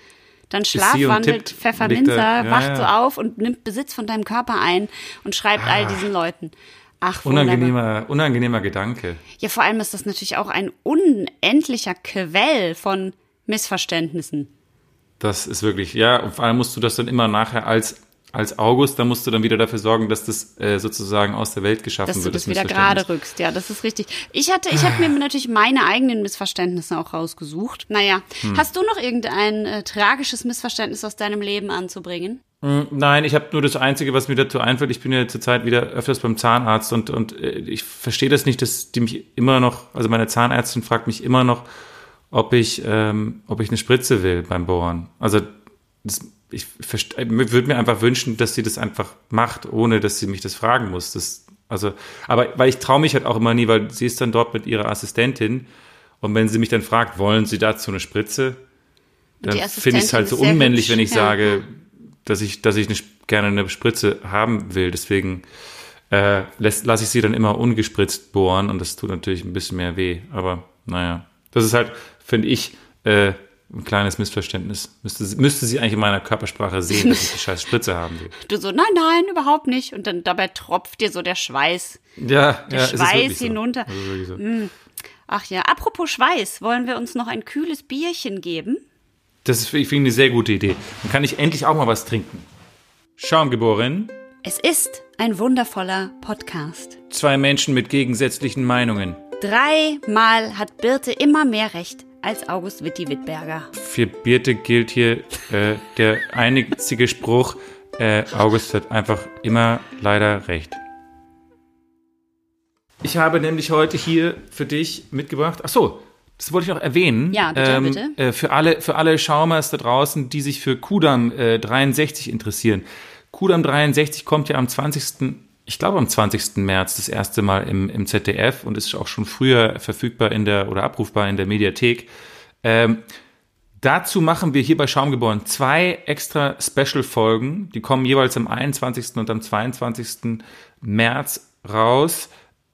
dann schlafwandelt Pfefferminzer, ja, wacht ja. so auf und nimmt Besitz von deinem Körper ein und schreibt all diesen Leuten. Ach. Unangenehmer, unangenehmer Gedanke. Ja, vor allem ist das natürlich auch ein unendlicher Quell von Missverständnissen. Das ist wirklich, ja, und vor allem musst du das dann immer nachher als, als August, dann musst du dann wieder dafür sorgen, dass das äh, sozusagen aus der Welt geschaffen Dass du wird. das wieder gerade rückst. Ja, das ist richtig. Ich hatte, ich habe mir natürlich meine eigenen Missverständnisse auch rausgesucht. Naja, Hm. hast du noch irgendein äh, tragisches Missverständnis aus deinem Leben anzubringen? Mm, Nein, ich habe nur das Einzige, was mir dazu einfällt. Ich bin ja zurzeit wieder öfters beim Zahnarzt und, und äh, ich verstehe das nicht, dass die mich immer noch, also meine Zahnärztin fragt mich immer noch, ob ich, ähm, ob ich eine Spritze will beim Bohren. Also das, ich würde mir einfach wünschen, dass sie das einfach macht, ohne dass sie mich das fragen muss. Das, also, aber weil ich traue mich halt auch immer nie, weil sie ist dann dort mit ihrer Assistentin und wenn sie mich dann fragt, wollen Sie dazu eine Spritze, dann finde ich es halt so unmännlich, wenn ich ja. sage, dass ich, dass ich eine, gerne eine Spritze haben will. Deswegen äh, lasse ich sie dann immer ungespritzt bohren und das tut natürlich ein bisschen mehr weh. Aber naja, das ist halt, finde ich, äh, ein kleines Missverständnis. Müsste, sie- müsste sie eigentlich in meiner Körpersprache sehen, dass ich die scheiß Spritze haben will. Du so, nein, nein, überhaupt nicht. Und dann dabei tropft dir so der Schweiß. Ja, Der ja, Schweiß so. hinunter. Ist wirklich so. Ach ja, apropos Schweiß, wollen wir uns noch ein kühles Bierchen geben? Das ist, ich finde, eine sehr gute Idee. Dann kann ich endlich auch mal was trinken. Schaumgeboren, Es ist ein wundervoller Podcast. zwei Menschen mit gegensätzlichen Meinungen. Dreimal hat Birte immer mehr Recht als August Witti Wittberger. Für Birte gilt hier äh, der einzige Spruch, äh, August hat einfach immer leider recht. Ich habe nämlich heute hier für dich mitgebracht, ach so, das wollte ich noch erwähnen. Ja, bitte, bitte. Äh, für, alle, für alle Schaumers da draußen, die sich für Kudam äh, 63 interessieren. Kudam 63 kommt ja am 20. Ich glaube am 20. März das erste Mal im, im ZDF und ist auch schon früher verfügbar in der oder abrufbar in der Mediathek. Ähm, Dazu machen wir hier bei Schaumgeboren zwei extra Special-Folgen. Die kommen jeweils am 21. und am 22. März raus.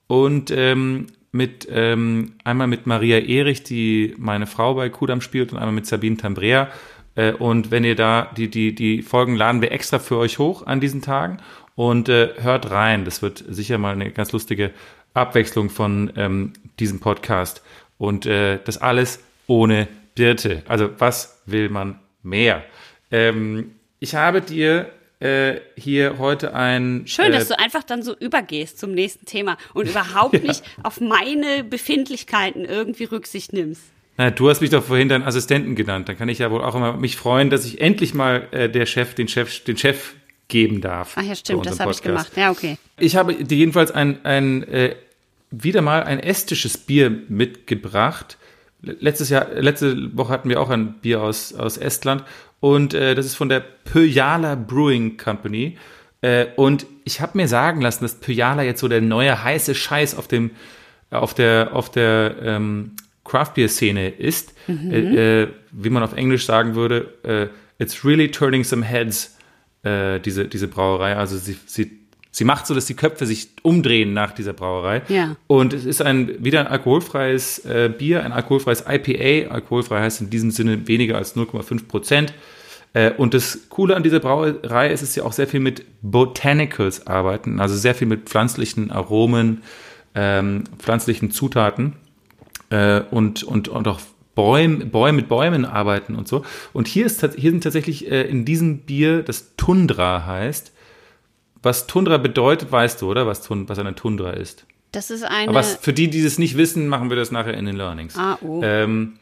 Und ähm, mit ähm, einmal mit Maria Erich, die meine Frau bei Kudam spielt, und einmal mit Sabine Tambrea. Äh, und wenn ihr da, die, die, die Folgen laden wir extra für euch hoch an diesen Tagen. Und äh, hört rein. Das wird sicher mal eine ganz lustige Abwechslung von ähm, diesem Podcast. Und äh, das alles ohne Birte. Also was will man mehr? Ähm, ich habe dir äh, hier heute ein... Schön, äh, dass du einfach dann so übergehst zum nächsten Thema und überhaupt nicht auf meine Befindlichkeiten irgendwie Rücksicht nimmst. Na, du hast mich doch vorhin deinen Assistenten genannt. Dann kann ich ja wohl auch immer mich freuen, dass ich endlich mal äh, der Chef, den Chef, den Chef geben darf. Ach ja, stimmt, das habe ich gemacht. Ja, okay. Ich habe dir jedenfalls ein, ein äh, wieder mal ein estisches Bier mitgebracht. Letztes Jahr, letzte Woche hatten wir auch ein Bier aus, aus Estland und äh, das ist von der Pöjala Brewing Company Äh, und ich habe mir sagen lassen, dass Pyjala jetzt so der neue heiße Scheiß auf dem auf der auf der ähm, Craft Beer Szene ist, mhm. äh, äh, wie man auf Englisch sagen würde, äh, it's really turning some heads äh, diese diese Brauerei. Also sie sie sie macht so, dass die Köpfe sich umdrehen nach dieser Brauerei. Ja. Und es ist ein wieder ein alkoholfreies äh, Bier, ein alkoholfreies IPA. Alkoholfrei heißt in diesem Sinne weniger als 0,5 Prozent. Äh, und das Coole an dieser Brauerei ist, dass sie auch sehr viel mit Botanicals arbeiten, also sehr viel mit pflanzlichen Aromen, ähm, pflanzlichen Zutaten äh, und, und, und auch Bäume, Bäume mit Bäumen arbeiten und so. Und hier, ist, hier sind tatsächlich äh, in diesem Bier, das Tundra heißt, was Tundra bedeutet, weißt du, oder? Was, was eine Tundra ist. Das ist eine. Aber was, für die, die das nicht wissen, machen wir das nachher in den Learnings. Ah, oh. Ähm,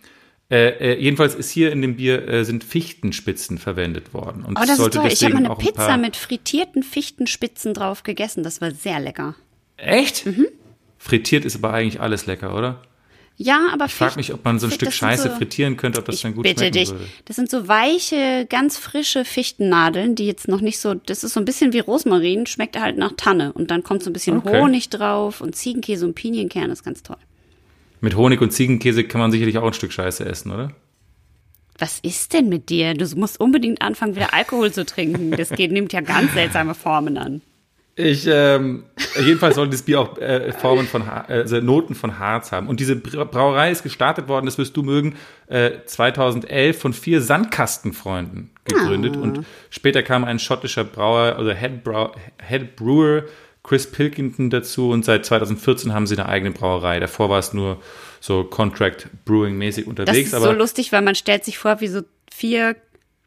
äh, äh, jedenfalls ist hier in dem Bier äh, sind Fichtenspitzen verwendet worden. Und oh, das ist toll. Ich habe mal eine Pizza mit frittierten Fichtenspitzen drauf gegessen. Das war sehr lecker. Echt? Mhm. Frittiert ist aber eigentlich alles lecker, oder? Ja, aber ich frage mich, ob man so ein Stück Scheiße so, frittieren könnte, ob das dann gut bitte schmecken dich. würde. Das sind so weiche, ganz frische Fichtennadeln, die jetzt noch nicht so, das ist so ein bisschen wie Rosmarin, schmeckt halt nach Tanne und dann kommt so ein bisschen okay. Honig drauf und Ziegenkäse und Pinienkern, ist ganz toll. Mit Honig und Ziegenkäse kann man sicherlich auch ein Stück Scheiße essen, oder? Was ist denn mit dir? Du musst unbedingt anfangen, wieder Alkohol zu trinken. Das geht, nimmt ja ganz seltsame Formen an. Ich, ähm, jedenfalls soll das Bier auch äh, Formen von, also Noten von Harz haben. Und diese Brauerei ist gestartet worden, das wirst du mögen, äh, 2011 von vier Sandkastenfreunden gegründet. Ah. Und später kam ein schottischer Brauer, also Head, Brau Head Brewer, Chris Pilkington dazu. Und seit 2014 haben sie eine eigene Brauerei. Davor war es nur so Contract Brewing mäßig unterwegs. Das ist so lustig, weil man stellt sich vor, wie so vier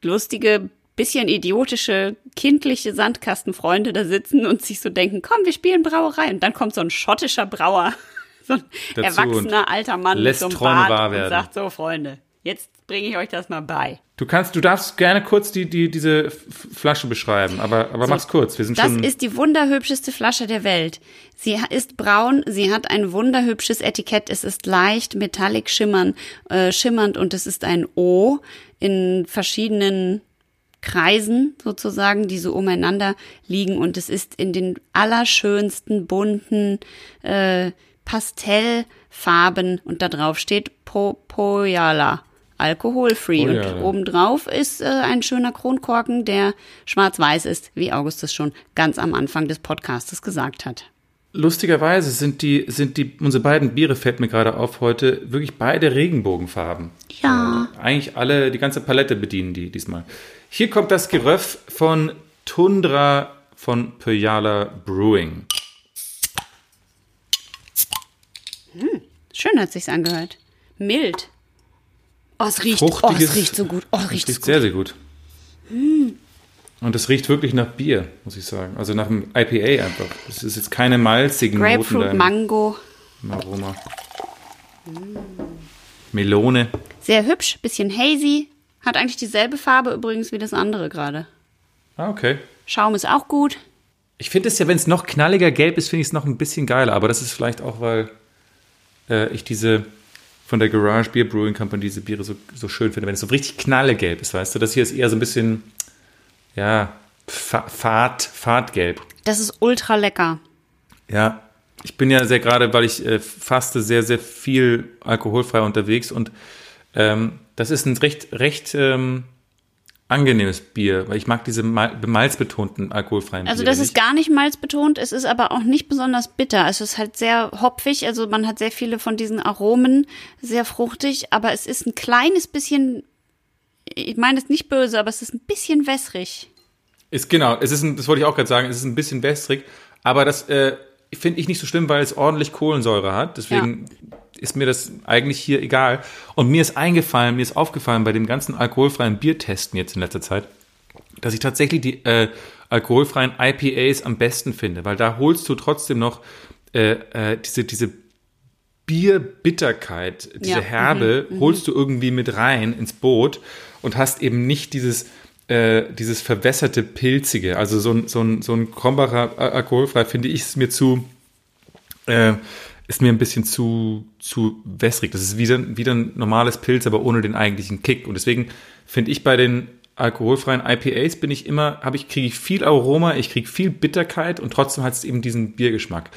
lustige bisschen idiotische, kindliche Sandkastenfreunde da sitzen und sich so denken, komm, wir spielen Brauerei. Und dann kommt so ein schottischer Brauer, so ein erwachsener alter Mann mit so einem Bart und sagt so, Freunde, jetzt bringe ich euch das mal bei. Du kannst, du darfst gerne kurz die, die, diese Flasche beschreiben, aber, aber so, mach's kurz. Wir sind das schon ist die wunderhübscheste Flasche der Welt. Sie ist braun, sie hat ein wunderhübsches Etikett, es ist leicht metallic schimmern, äh, schimmernd und es ist ein O in verschiedenen Kreisen sozusagen, die so umeinander liegen. Und es ist in den allerschönsten bunten äh, Pastellfarben und da drauf steht po Pojala. Alkoholfree. Und obendrauf ist äh, ein schöner Kronkorken, der schwarz-weiß ist, wie Augustus schon ganz am Anfang des Podcastes gesagt hat. Lustigerweise sind die, sind die, unsere beiden Biere fällt mir gerade auf heute, wirklich beide Regenbogenfarben. Ja. Äh, eigentlich alle, die ganze Palette bedienen die diesmal. Hier kommt das Geröff von Tundra von Pyjala Brewing. Hm, schön hat sich's angehört. Mild. Oh, es riecht, oh, es riecht so gut. Oh, es riecht, riecht sehr, sehr gut. Hm. Und es riecht wirklich nach Bier, muss ich sagen. Also nach einem IPA einfach. Es ist jetzt keine malzigen Grapefruit, Noten. Mango. Aroma. Mm. Melone. Sehr hübsch, bisschen hazy. Hat eigentlich dieselbe Farbe übrigens wie das andere gerade. Ah, okay. Schaum ist auch gut. Ich finde es ja, wenn es noch knalliger gelb ist, finde ich es noch ein bisschen geiler. Aber das ist vielleicht auch, weil äh, ich diese von der Garage Beer Brewing Company diese Biere so, so schön finde. Wenn es so richtig knallegelb ist, weißt du? Das hier ist eher so ein bisschen ja, Fahrt, Fahrtgelb. Das ist ultra lecker. Ja, ich bin ja sehr gerade, weil ich äh, faste, sehr, sehr viel alkoholfrei unterwegs und ähm, das ist ein recht, recht ähm, angenehmes Bier, weil ich mag diese mal malzbetonten alkoholfreien Also das ist gar nicht malzbetont, es ist aber auch nicht besonders bitter. Es ist halt sehr hopfig, also man hat sehr viele von diesen Aromen, sehr fruchtig, aber es ist ein kleines bisschen ich meine es nicht böse, aber es ist ein bisschen wässrig. Ist genau, es ist ein, das wollte ich auch gerade sagen, es ist ein bisschen wässrig, aber das äh, finde ich nicht so schlimm, weil es ordentlich Kohlensäure hat. Deswegen ja. ist mir das eigentlich hier egal. Und mir ist eingefallen, mir ist aufgefallen bei dem ganzen alkoholfreien Biertesten jetzt in letzter Zeit, dass ich tatsächlich die äh, alkoholfreien IPAs am besten finde, weil da holst du trotzdem noch äh, äh, diese, diese Bierbitterkeit, diese ja. Herbe, mhm. mhm. holst du irgendwie mit rein ins Boot und hast eben nicht dieses, äh, dieses verwässerte Pilzige. Also so ein, so ein, so ein Krombacher alkoholfrei finde ich es mir zu, äh, ist mir ein bisschen zu, zu wässrig. Das ist wieder, wieder ein normales Pilz, aber ohne den eigentlichen Kick. Und deswegen finde ich bei den alkoholfreien IPAs bin ich immer, habe ich, kriege ich viel Aroma, ich kriege viel Bitterkeit und trotzdem hat es eben diesen Biergeschmack.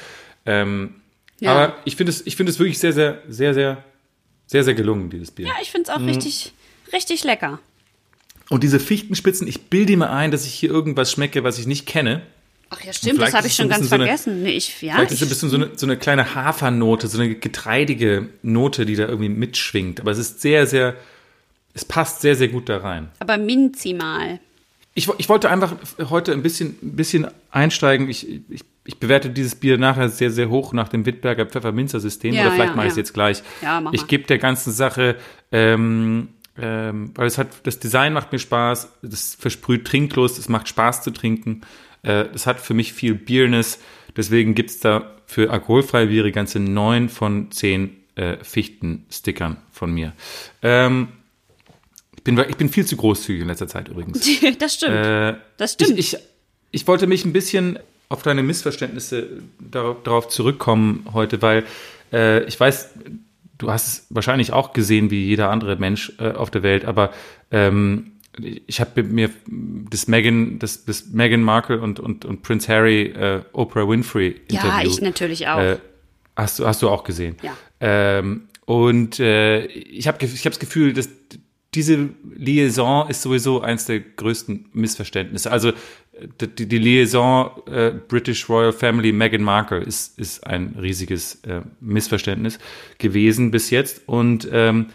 Ähm, Ja. Aber ich finde es, ich finde es wirklich sehr, sehr, sehr, sehr, sehr, sehr gelungen, dieses Bier. Ja, ich finde es auch richtig, richtig lecker. Und diese Fichtenspitzen, ich bilde mir ein, dass ich hier irgendwas schmecke, was ich nicht kenne. Ach ja, stimmt, das habe ist ich schon ganz so eine- vergessen. nee, ich, ja, Vielleicht ist es ein ich, bisschen so eine, so eine kleine Hafernote, so eine getreidige Note, die da irgendwie mitschwingt. Aber es ist sehr, sehr, es passt sehr, sehr gut da rein. aber minzimal. Ich, ich wollte einfach heute ein bisschen, ein bisschen einsteigen. Ich, ich, ich bewerte dieses Bier nachher sehr, sehr hoch nach dem Wittberger Pfefferminzer-System. Ja, Oder vielleicht ja, mache ich es jetzt gleich. Ja, mach ich gebe der ganzen Sache, ähm, ähm, weil es hat, das Design macht mir Spaß, das versprüht Trinklust, es macht Spaß zu trinken. Äh, das hat für mich viel Bierness. Deswegen gibt es da für alkoholfreie Biere ganze neun von zehn äh, Fichten-Stickern von mir. Ähm, ich, bin, ich bin viel zu großzügig in letzter Zeit übrigens. Das stimmt. Äh, das stimmt. ich, ich, ich wollte mich ein bisschen auf deine Missverständnisse darauf, darauf zurückkommen heute, weil äh, ich weiß, du hast es wahrscheinlich auch gesehen wie jeder andere Mensch äh, auf der Welt, aber ähm, ich habe mir das Meghan, das, das Meghan Markle und, und, und Prince Harry, äh, Oprah Winfrey Interview. ja, ich natürlich auch. Äh, hast, du, hast du auch gesehen. Ja. Ähm, und äh, ich habe ich hab das Gefühl, dass diese Liaison ist sowieso eines der größten Missverständnisse. Also äh, die, die Liaison äh, British Royal Family Meghan Markle ist, ist ein riesiges äh, Missverständnis gewesen bis jetzt. Und ähm,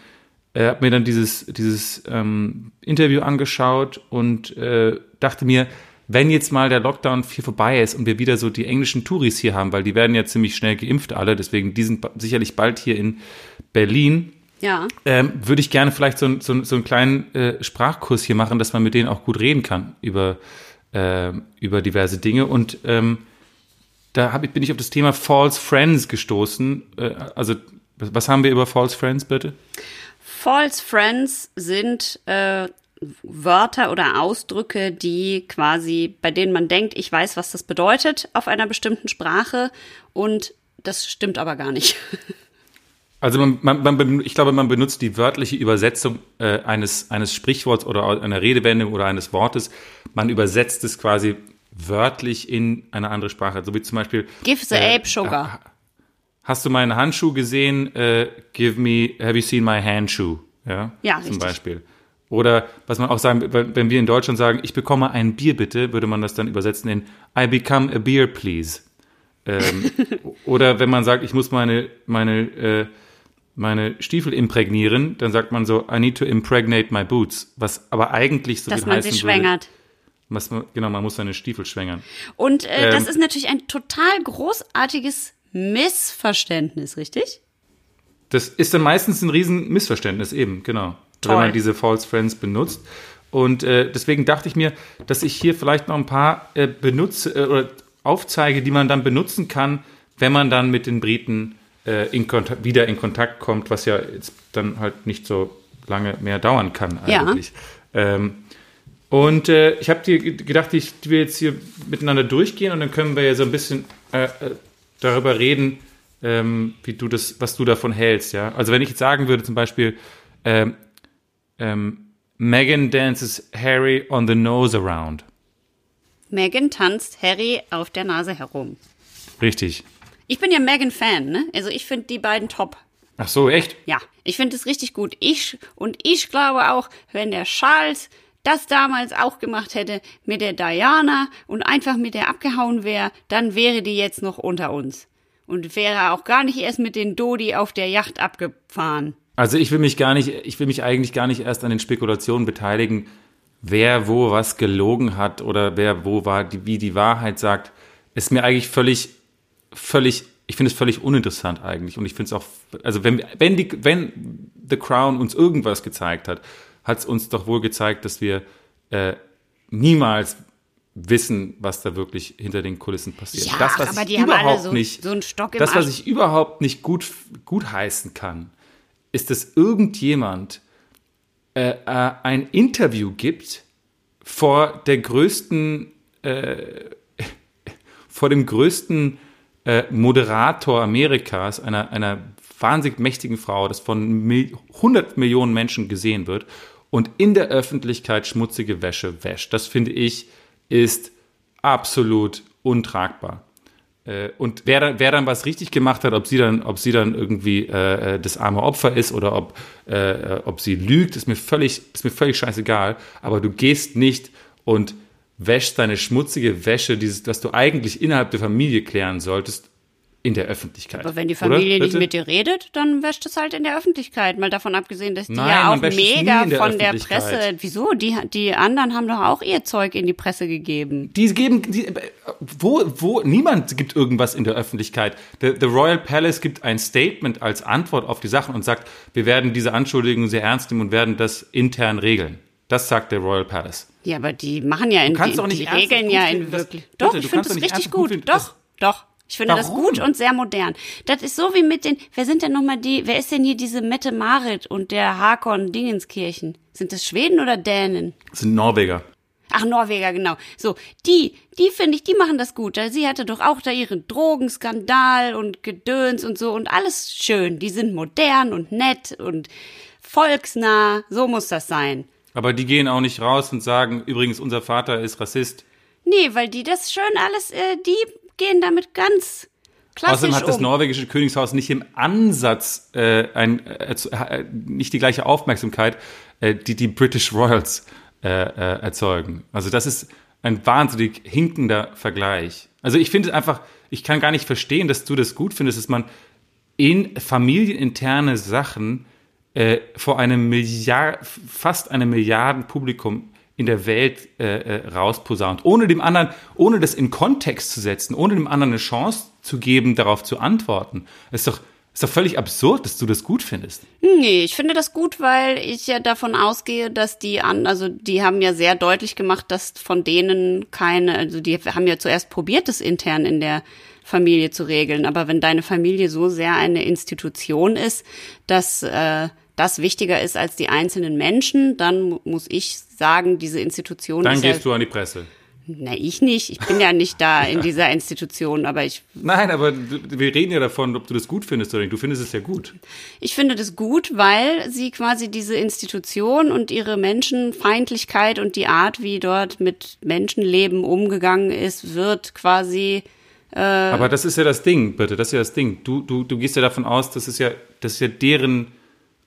äh, habe mir dann dieses, dieses ähm, Interview angeschaut und äh, dachte mir, wenn jetzt mal der Lockdown hier vorbei ist und wir wieder so die englischen Touris hier haben, weil die werden ja ziemlich schnell geimpft alle, deswegen die sind sicherlich bald hier in Berlin, ja. ähm, würde ich gerne vielleicht so, so, so einen kleinen äh, Sprachkurs hier machen, dass man mit denen auch gut reden kann über, ähm, über diverse Dinge. Und ähm, da hab ich, bin ich auf das Thema False Friends gestoßen. Äh, also, was was haben wir über False Friends bitte? False Friends sind äh, Wörter oder Ausdrücke, die quasi, bei denen man denkt, ich weiß, was das bedeutet auf einer bestimmten Sprache und das stimmt aber gar nicht. Also man, man, man, ich glaube, man benutzt die wörtliche Übersetzung äh, eines, eines Sprichworts oder einer Redewendung oder eines Wortes. Man übersetzt es quasi wörtlich in eine andere Sprache. So wie zum Beispiel. Give the Äh, ape sugar. Hast du meinen Handschuh gesehen? Äh, give me, have you seen my handshoe? Ja, Ja, zum richtig. Beispiel. Oder was man auch sagen, wenn wenn wir in Deutschland sagen, ich bekomme ein Bier bitte, würde man das dann übersetzen in I become a beer please. Ähm, oder wenn man sagt, ich muss meine, meine, äh, meine Stiefel imprägnieren, dann sagt man so, I need to impregnate my boots. Was aber eigentlich so dass man heißen sich würde, schwängert. Was genau, man muss seine Stiefel schwängern. Und äh, das Ähm, ist natürlich ein total großartiges Missverständnis, richtig? Das ist dann meistens ein riesen Missverständnis eben, genau. Toll. Wenn man diese False Friends benutzt. Und äh, deswegen dachte ich mir, dass ich hier vielleicht noch ein paar äh, benutze äh, oder aufzeige, die man dann benutzen kann, wenn man dann mit den Briten in Kontakt, wieder in Kontakt kommt, was ja jetzt dann halt nicht so lange mehr dauern kann Ja. eigentlich. Ähm, und äh, ich habe gedacht, ich will jetzt hier miteinander durchgehen und dann können wir ja so ein bisschen äh, äh, darüber reden, ähm, wie du das, was du davon hältst, ja. Also wenn ich jetzt sagen würde, zum Beispiel, ähm, ähm, Megan dances Harry on the nose around. Megan tanzt Harry auf der Nase herum. Richtig. Ich bin ja Megan-Fan, ne? Also ich finde die beiden top. Ach so, echt? Ja, ich finde es richtig gut. Ich und ich glaube auch, wenn der Charles das damals auch gemacht hätte mit der Diana und einfach mit der abgehauen wäre, dann wäre die jetzt noch unter uns. Und wäre auch gar nicht erst mit den Dodi auf der Yacht abgefahren. Also ich will mich gar nicht, ich will mich eigentlich gar nicht erst an den Spekulationen beteiligen, wer wo was gelogen hat oder wer wo war, die, wie die Wahrheit sagt. Ist mir eigentlich völlig, völlig, ich finde es völlig uninteressant eigentlich. Und ich finde es auch, also wenn, wenn die, wenn The Crown uns irgendwas gezeigt hat, hat es uns doch wohl gezeigt, dass wir äh, niemals wissen, was da wirklich hinter den Kulissen passiert. Ja, das, was aber ich die haben alle überhaupt so- nicht, so einen Stock im das, was ich überhaupt nicht gut, gut heißen kann, ist, dass irgendjemand äh, äh, ein Interview gibt vor der größten, äh, vor dem größten äh, Moderator Amerikas, einer, einer wahnsinnig mächtigen Frau, das von Mil 100 Millionen Menschen gesehen wird, und in der Öffentlichkeit schmutzige Wäsche wäscht. Das finde ich ist absolut untragbar. Äh, und wer dann, wer dann was richtig gemacht hat, ob sie dann, ob sie dann irgendwie äh, das arme Opfer ist oder ob, äh, ob sie lügt, ist mir völlig, ist mir völlig scheißegal. Aber du gehst nicht und wäschst deine schmutzige Wäsche, dieses, was du eigentlich innerhalb der Familie klären solltest, in der Öffentlichkeit. Aber wenn die Familie nicht mit dir redet, dann wäscht es halt in der Öffentlichkeit. Mal davon abgesehen, dass die Nein, ja auch mega der von der. Presse. Wieso? Die, die anderen haben doch auch ihr Zeug in die Presse gegeben. Die geben, die, wo, wo, niemand gibt irgendwas in der Öffentlichkeit. The, the Royal Palace gibt ein Statement als Antwort auf die Sachen und sagt, wir werden diese Anschuldigungen sehr ernst nehmen und werden das intern regeln. Das sagt der Royal Palace. Ja, aber die machen ja in kannst die, doch nicht die regeln ja in wirklich. Bitte, Doch, du ich finde das richtig gut finden, Doch, doch. Ich finde das Warum? gut und sehr modern. Das ist so wie mit den, wer sind denn nochmal die, wer ist denn hier diese Mette Marit und der Hakon Dingenskirchen? Sind das Schweden oder Dänen? Das sind Norweger. Ach, Norweger, genau. So, die, die finde ich, die machen das gut. Sie hatte doch auch da ihren Drogenskandal und Gedöns und so und alles schön. Die sind modern und nett und volksnah. So muss das sein. Aber die gehen auch nicht raus und sagen, übrigens, unser Vater ist Rassist. Nee, weil die das schön alles, äh, die gehen damit ganz klassisch Außerdem hat das um. norwegische Königshaus nicht im Ansatz äh, ein, äh, äh, nicht die gleiche Aufmerksamkeit, äh, die die British Royals äh, erzeugen. Also das ist ein wahnsinnig hinkender Vergleich. Also ich finde es einfach, ich kann gar nicht verstehen, dass du das gut findest, dass man in familieninterne Sachen äh, vor einem Milliard, fast einem Milliardenpublikum in der Welt äh, äh, rausposaunt, ohne dem anderen, ohne das in Kontext zu setzen, ohne dem anderen eine Chance zu geben, darauf zu antworten. Ist doch, ist doch völlig absurd, dass du das gut findest. Nee, ich finde das gut, weil ich ja davon ausgehe, dass die an, also die haben ja sehr deutlich gemacht, dass von denen keine, also die haben ja zuerst probiert, das intern in der Familie zu regeln. Aber wenn deine Familie so sehr eine Institution ist, dass äh, das wichtiger ist als die einzelnen Menschen, dann mu- muss ich sagen, diese Institution Dann gehst ja, du an die Presse. na ich nicht, ich bin ja nicht da in dieser Institution, aber ich Nein, aber wir reden ja davon, ob du das gut findest oder nicht. Du findest es ja gut. Ich finde das gut, weil sie quasi diese Institution und ihre Menschenfeindlichkeit und die Art, wie dort mit Menschenleben umgegangen ist, wird quasi Aber das ist ja das Ding, bitte, das ist ja das Ding. Du, du, du gehst ja davon aus, das ist ja, das ist ja deren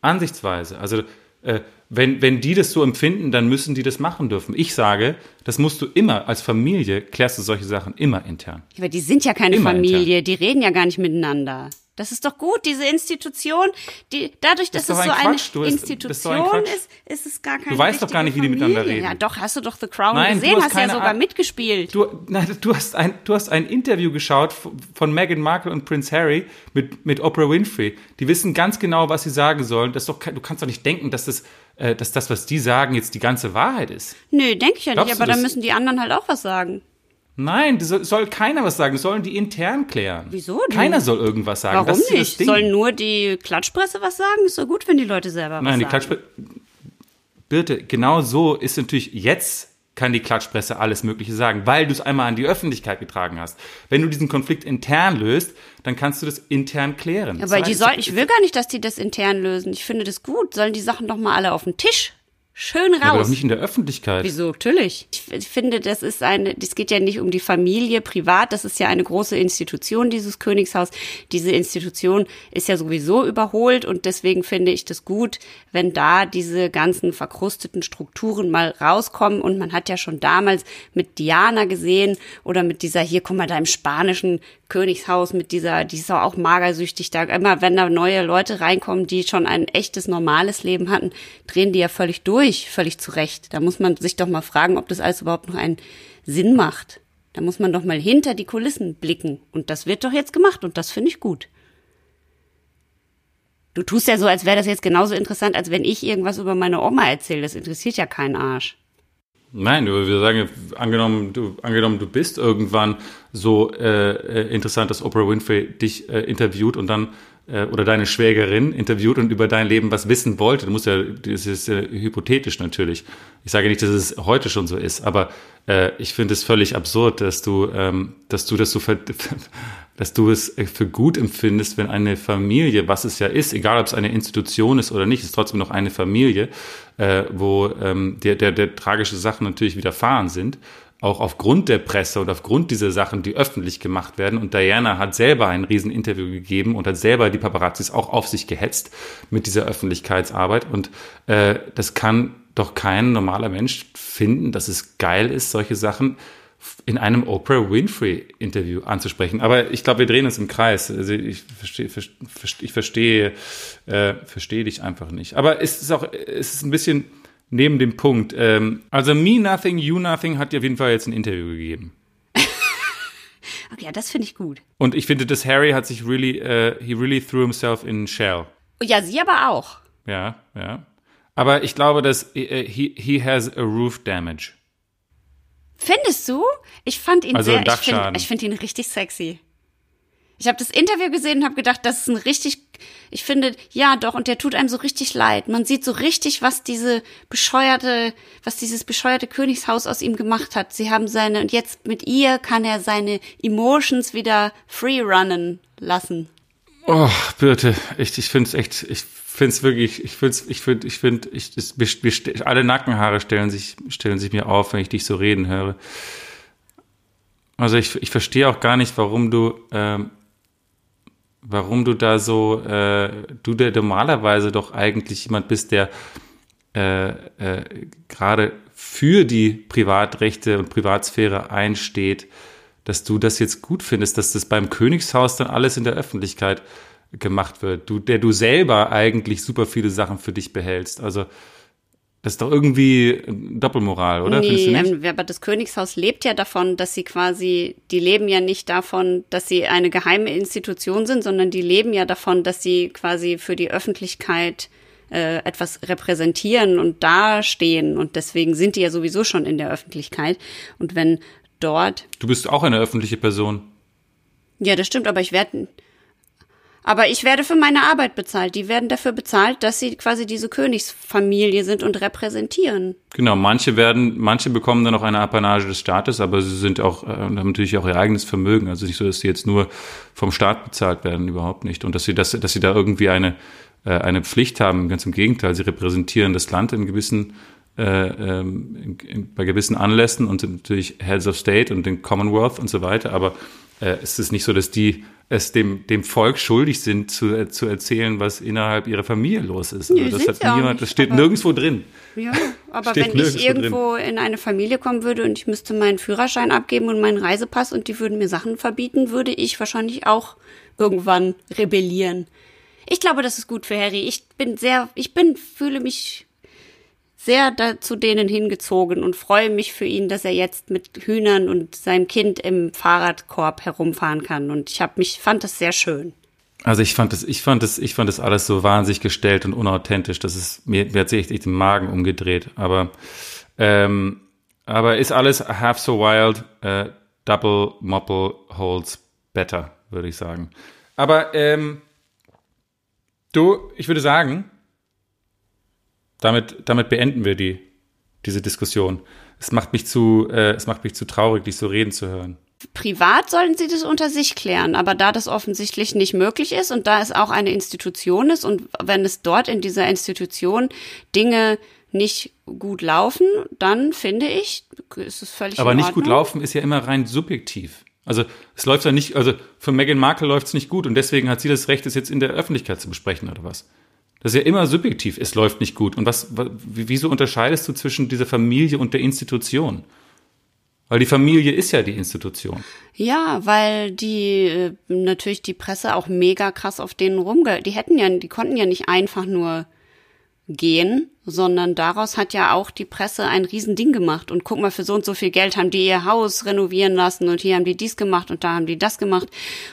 Ansichtsweise. Also äh, wenn, wenn die das so empfinden, dann müssen die das machen dürfen. Ich sage, das musst du immer, als Familie klärst du solche Sachen immer intern. Aber die sind ja keine Immer Familie, die reden ja gar nicht miteinander. Das ist doch gut, diese Institution, die, dadurch, dass Das es so ein eine du ein Institution Quatsch. ist, ist es gar keine Du weißt doch gar nicht, wie die miteinander reden. Ja, doch, hast du doch The Crown Nein, gesehen, hast hast, ja sogar Art- mitgespielt. Du, nein, du, hast ein, du hast ein Interview geschaut von- Meghan Markle und Prince Harry mit, mit Oprah Winfrey. Die wissen ganz genau, was sie sagen sollen. Das doch, kein- du kannst doch nicht denken, dass das, äh, dass das, was die sagen, jetzt die ganze Wahrheit ist. Nö, denke ich ja nicht, Glaubst du aber dann müssen die anderen halt auch was sagen. Nein, das soll, soll keiner was sagen. Das sollen die intern klären. Wieso denn? Keiner soll irgendwas sagen. Warum das nicht? Sollen nur die Klatschpresse was sagen? Ist doch gut, wenn die Leute selber Nein, die was sagen. Klatschpresse. Birte, genau so ist natürlich jetzt kann die Klatschpresse alles Mögliche sagen, weil du es einmal an die Öffentlichkeit getragen hast. Wenn du diesen Konflikt intern löst, dann kannst du das intern klären. Aber die Das sollen, heißt, ich will gar nicht, dass die das intern lösen. Ich finde das gut. Sollen die Sachen doch mal alle auf den Tisch. Schön raus. aber doch nicht in der Öffentlichkeit. Wieso? Natürlich. Ich finde, das ist eine, das geht ja nicht um die Familie privat, das ist ja eine große Institution, dieses Königshaus. Diese Institution ist ja sowieso überholt und deswegen finde ich das gut, wenn da diese ganzen verkrusteten Strukturen mal rauskommen und man hat ja schon damals mit Diana gesehen oder mit dieser, hier, guck mal, da im spanischen Königshaus mit dieser, die ist auch magersüchtig da. Immer wenn da neue Leute reinkommen, die schon ein echtes, normales Leben hatten, drehen die ja völlig durch, völlig zurecht. Da muss man sich doch mal fragen, ob das alles überhaupt noch einen Sinn macht. Da muss man doch mal hinter die Kulissen blicken. Und das wird doch jetzt gemacht und das finde ich gut. Du tust ja so, als wäre das jetzt genauso interessant, als wenn ich irgendwas über meine Oma erzähle. Das interessiert ja keinen Arsch. Nein, wir sagen, angenommen du, angenommen, du bist irgendwann so äh, äh, interessant, dass Oprah Winfrey dich äh, interviewt und dann oder deine Schwägerin interviewt und über dein Leben was wissen wollte. Du musst ja, das ist ja hypothetisch natürlich. Ich sage nicht, dass es heute schon so ist, aber äh, ich finde es völlig absurd, dass du, ähm, dass du das so, dass du es für gut empfindest, wenn eine Familie, was es ja ist, egal ob es eine Institution ist oder nicht, ist trotzdem noch eine Familie, äh, wo ähm, der, der, der tragische Sachen natürlich widerfahren sind auch aufgrund der Presse und aufgrund dieser Sachen, die öffentlich gemacht werden. Und Diana hat selber ein Rieseninterview gegeben und hat selber die Paparazzis auch auf sich gehetzt mit dieser Öffentlichkeitsarbeit. Und äh, das kann doch kein normaler Mensch finden, dass es geil ist, solche Sachen in einem Oprah Winfrey Interview anzusprechen. Aber ich glaube, wir drehen uns im Kreis. Also ich verstehe, ich verstehe, äh, verstehe dich einfach nicht. Aber es ist auch, es ist ein bisschen neben dem Punkt. Ähm, also Me Nothing, You Nothing hat dir auf jeden Fall jetzt ein Interview gegeben. okay, ja, das finde ich gut. Und ich finde, dass Harry hat sich really, uh, he really threw himself in shell. Ja, sie aber auch. Ja, ja. Aber ich glaube, dass uh, he, he has a roof damage. Findest du? Ich fand ihn also sehr, ich finde find ihn richtig sexy. Ich habe das Interview gesehen und habe gedacht, das ist ein richtig, ich finde, ja doch, und der tut einem so richtig leid. Man sieht so richtig, was diese bescheuerte, was dieses bescheuerte Königshaus aus ihm gemacht hat. Sie haben seine, und jetzt mit ihr kann er seine Emotions wieder free runnen lassen. Oh, bitte, ich, ich finde es echt, ich finde es wirklich, ich finde ich finde, ich finde, ich, ich, alle Nackenhaare stellen sich, stellen sich mir auf, wenn ich dich so reden höre. Also ich, ich verstehe auch gar nicht, warum du ähm, warum du da so, äh, du der normalerweise doch eigentlich jemand bist, der äh, äh, gerade für die Privatrechte und Privatsphäre einsteht, dass du das jetzt gut findest, dass das beim Königshaus dann alles in der Öffentlichkeit gemacht wird, du, der du selber eigentlich super viele Sachen für dich behältst. Also das ist doch irgendwie Doppelmoral, oder? Nee, ähm, aber das Königshaus lebt ja davon, dass sie quasi, die leben ja nicht davon, dass sie eine geheime Institution sind, sondern die leben ja davon, dass sie quasi für die Öffentlichkeit äh, etwas repräsentieren und dastehen. Und deswegen sind die ja sowieso schon in der Öffentlichkeit. Und wenn dort. Du bist auch eine öffentliche Person. Ja, das stimmt, aber ich werde aber ich werde für meine Arbeit bezahlt. Die werden dafür bezahlt, dass sie quasi diese Königsfamilie sind und repräsentieren. Genau, manche werden, manche bekommen dann auch eine Apanage des Staates, aber sie sind auch, äh, haben natürlich auch ihr eigenes Vermögen. Also nicht so, dass sie jetzt nur vom Staat bezahlt werden, überhaupt nicht. Und dass sie, dass, dass sie da irgendwie eine, äh, eine Pflicht haben, ganz im Gegenteil, sie repräsentieren das Land in gewissen äh, ähm, in, bei gewissen Anlässen und sind natürlich Heads of State und den Commonwealth und so weiter, aber äh, es ist nicht so, dass die es dem, dem Volk schuldig sind, zu, äh, zu erzählen, was innerhalb ihrer Familie los ist. Also das hat niemand, nicht, das steht nirgendwo drin. Ja, aber wenn ich irgendwo drin. in eine Familie kommen würde und ich müsste meinen Führerschein abgeben und meinen Reisepass und die würden mir Sachen verbieten, würde ich wahrscheinlich auch irgendwann rebellieren. Ich glaube, das ist gut für Harry. Ich bin sehr, ich bin, fühle mich sehr da zu denen hingezogen und freue mich für ihn, dass er jetzt mit Hühnern und seinem Kind im Fahrradkorb herumfahren kann. Und ich habe mich fand das sehr schön. Also ich fand das, ich fand das, ich fand das alles so wahnsinnig gestellt und unauthentisch. Das ist mir, mir hat sich echt den Magen umgedreht. Aber ähm, aber ist alles half so wild. Äh, double Mopple holds better, würde ich sagen. Aber ähm, du, ich würde sagen, damit, damit beenden wir die, diese Diskussion. Es macht mich zu, äh, es macht mich zu traurig, dich so reden zu hören. Privat sollten sie das unter sich klären, aber da das offensichtlich nicht möglich ist und da es auch eine Institution ist und wenn es dort in dieser Institution Dinge nicht gut laufen, dann finde ich, ist es völlig Aber nicht gut laufen ist ja immer rein subjektiv. Also es läuft ja nicht, also für Meghan Markle läuft es nicht gut und deswegen hat sie das Recht, es jetzt in der Öffentlichkeit zu besprechen oder was? Das ist ja immer subjektiv, es läuft nicht gut. Und was, wieso unterscheidest du zwischen dieser Familie und der Institution? Weil die Familie ist ja die Institution. Ja, weil die äh, natürlich die Presse auch mega krass auf denen rumge. Die hätten ja, die konnten ja nicht einfach nur gehen, sondern daraus hat ja auch die Presse ein Riesending gemacht. Und guck mal, für so und so viel Geld haben die ihr Haus renovieren lassen und hier haben die dies gemacht und da haben die das gemacht.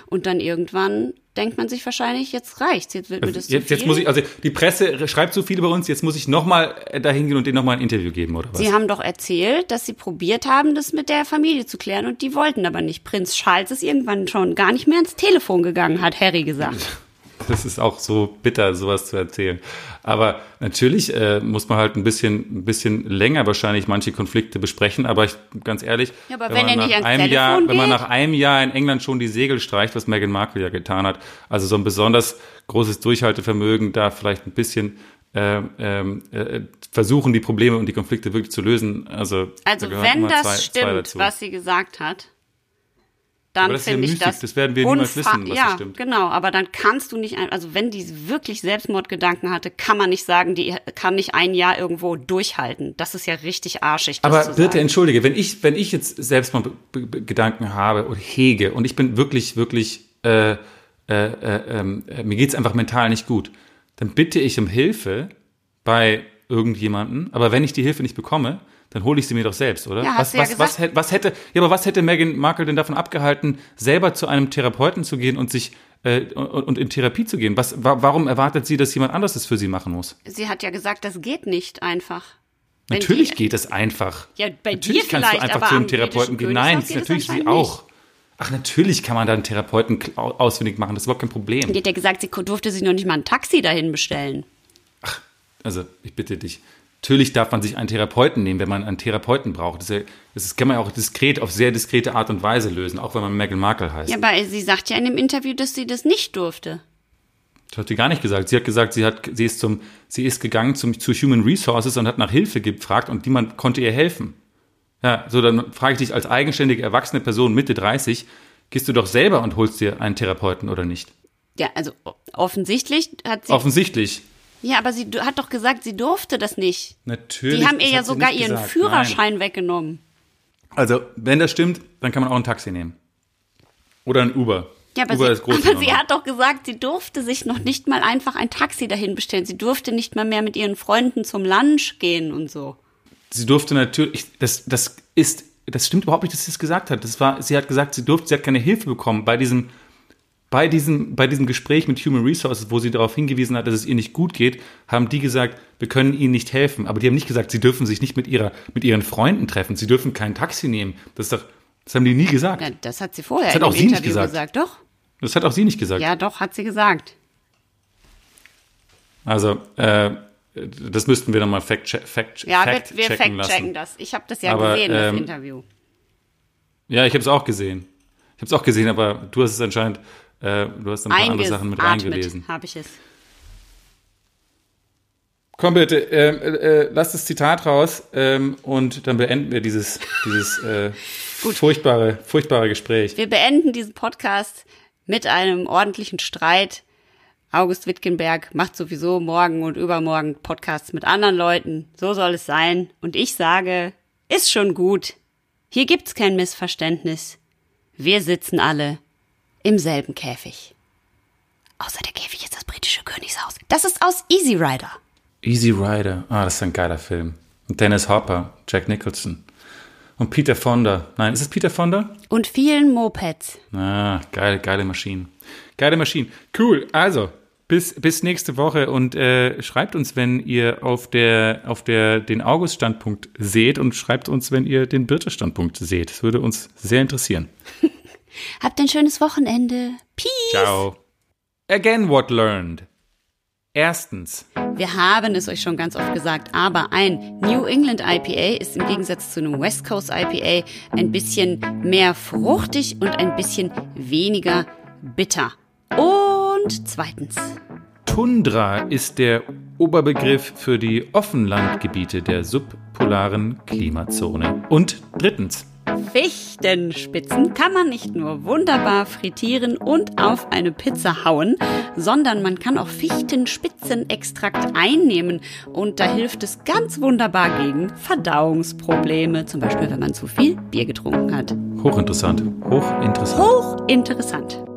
Und dann irgendwann denkt man sich wahrscheinlich, jetzt reicht's, jetzt wird mir das jetzt. Jetzt muss ich, also die Presse schreibt so viel über uns, jetzt muss ich nochmal äh, dahin gehen und denen nochmal ein Interview geben, oder was? Sie haben doch erzählt, dass sie probiert haben, das mit der Familie zu klären und die wollten aber nicht. Prinz Charles ist irgendwann schon gar nicht mehr ins Telefon gegangen, hat Harry gesagt. das ist auch so bitter, sowas zu erzählen. Aber natürlich äh, muss man halt ein bisschen, ein bisschen länger wahrscheinlich manche Konflikte besprechen. Aber ich, ganz ehrlich, Ja, aber wenn, wenn man nach einem Jahr, wenn man nach einem Jahr in England schon die Segel streicht, was Meghan Markle ja getan hat, also so ein besonders großes Durchhaltevermögen, da vielleicht ein bisschen äh, ähm, äh, versuchen, die Probleme und die Konflikte wirklich zu lösen. Also, Also wenn das zwei, zwei stimmt, dazu. was sie gesagt hat, Aber dann das ist ja finde ich das. das werden wir niemals wissen, was ja, das stimmt. genau. Aber dann kannst du nicht, also wenn die wirklich Selbstmordgedanken hatte, kann man nicht sagen, die kann nicht ein Jahr irgendwo durchhalten. Das ist ja richtig arschig. Aber bitte entschuldige, wenn ich, wenn ich jetzt selbst mal Be- Be- Be- Gedanken habe und hege und ich bin wirklich, wirklich, äh, äh, äh, ähm, äh, mir geht's einfach mental nicht gut, dann bitte ich um Hilfe bei irgendjemanden. Aber wenn ich die Hilfe nicht bekomme, dann hole ich sie mir doch selbst, oder? Ja, was, du ja was, was, hätte, was ja, aber was hätte Meghan Markle denn davon abgehalten, selber zu einem Therapeuten zu gehen und sich äh, und, und in Therapie zu gehen? Was, wa warum erwartet sie, dass jemand anderes das für sie machen muss? Sie hat ja gesagt, das geht nicht einfach. Natürlich die- geht es einfach. Ja, bei natürlich dir kannst du einfach zu einem Therapeuten gehen. Nein, natürlich sie auch. Ach, natürlich kann man da einen Therapeuten ausfindig machen. Das ist überhaupt kein Problem. Die hat ja gesagt, sie durfte sich noch nicht mal ein Taxi dahin bestellen. Also, ich bitte dich. Natürlich darf man sich einen Therapeuten nehmen, wenn man einen Therapeuten braucht. Das, das kann man ja auch diskret, auf sehr diskrete Art und Weise lösen, auch wenn man Meghan Markle heißt. Ja, aber sie sagt ja in dem Interview, dass sie das nicht durfte. Das hat sie gar nicht gesagt. Sie hat gesagt, sie, hat, sie, ist, zum, sie ist gegangen zum, zu Human Resources und hat nach Hilfe gefragt und niemand konnte ihr helfen. Ja, so dann frage ich dich als eigenständige erwachsene Person Mitte 30, gehst du doch selber und holst dir einen Therapeuten oder nicht? Ja, also offensichtlich hat sie. Offensichtlich. Ja, aber sie hat doch gesagt, sie durfte das nicht. Natürlich. Die haben ihr das ja sogar ihren gesagt. Führerschein weggenommen. Nein. Also, wenn das stimmt, dann kann man auch ein Taxi nehmen. Oder ein Uber. Ja, aber, Uber sie, aber sie hat doch gesagt, sie durfte sich noch nicht mal einfach ein Taxi dahin bestellen. Sie durfte nicht mal mehr mit ihren Freunden zum Lunch gehen und so. Sie durfte natürlich, das, das ist, das stimmt überhaupt nicht, dass sie es gesagt hat. Das war, sie hat gesagt, sie durfte, sie hat keine Hilfe bekommen bei diesem, bei diesem, bei diesem Gespräch mit Human Resources, wo sie darauf hingewiesen hat, dass es ihr nicht gut geht, haben die gesagt, wir können ihnen nicht helfen. Aber die haben nicht gesagt, sie dürfen sich nicht mit ihrer, mit ihren Freunden treffen. Sie dürfen kein Taxi nehmen. Das doch, das haben die nie gesagt. Ja, das hat sie vorher Das hat auch sie nicht Interview gesagt. Doch, Das hat auch sie nicht gesagt. ja, doch, hat sie gesagt. Also, äh, das müssten wir nochmal fact, fact, Ja, fact wir, wir checken fact-checken lassen. das. Ich habe das ja Aber, gesehen, das ähm, Interview. Ja, ich habe es auch gesehen. Ich habe es auch gesehen, aber du hast es anscheinend, äh, du hast ein paar andere Sachen mit reingelesen. habe ich es. Komm bitte, ähm, äh, äh, lass das Zitat raus ähm, und dann beenden wir dieses, dieses äh, furchtbare, furchtbare Gespräch. Wir beenden diesen Podcast mit einem ordentlichen Streit. August Wittgenberg macht sowieso morgen und übermorgen Podcasts mit anderen Leuten. So soll es sein. Und ich sage, ist schon gut. Hier gibt's kein Missverständnis. Wir sitzen alle im selben Käfig. Außer der Käfig ist das britische Königshaus. Das ist aus Easy Rider. Easy Rider, ah, das ist ein geiler Film. Und Dennis Hopper, Jack Nicholson. Und Peter Fonda. Nein, ist es Peter Fonda? Und vielen Mopeds. Ah, geile, geile Maschinen. Geile Maschinen. Cool. Also, bis, bis nächste Woche und äh, schreibt uns, wenn ihr auf der, auf der den August-Standpunkt seht und schreibt uns, wenn ihr den Birte-Standpunkt seht. Das würde uns sehr interessieren. Habt ein schönes Wochenende. Peace. Ciao. Again what learned. Erstens. Wir haben es euch schon ganz oft gesagt, aber ein New England IPA ist im Gegensatz zu einem West Coast IPA ein bisschen mehr fruchtig und ein bisschen weniger bitter. Und zweitens, Tundra ist der Oberbegriff für die Offenlandgebiete der subpolaren Klimazone. Und drittens. Fichtenspitzen kann man nicht nur wunderbar frittieren und auf eine Pizza hauen, sondern man kann auch Fichtenspitzenextrakt einnehmen und da hilft es ganz wunderbar gegen Verdauungsprobleme, zum Beispiel wenn man zu viel Bier getrunken hat. Hochinteressant. Hochinteressant. Hochinteressant.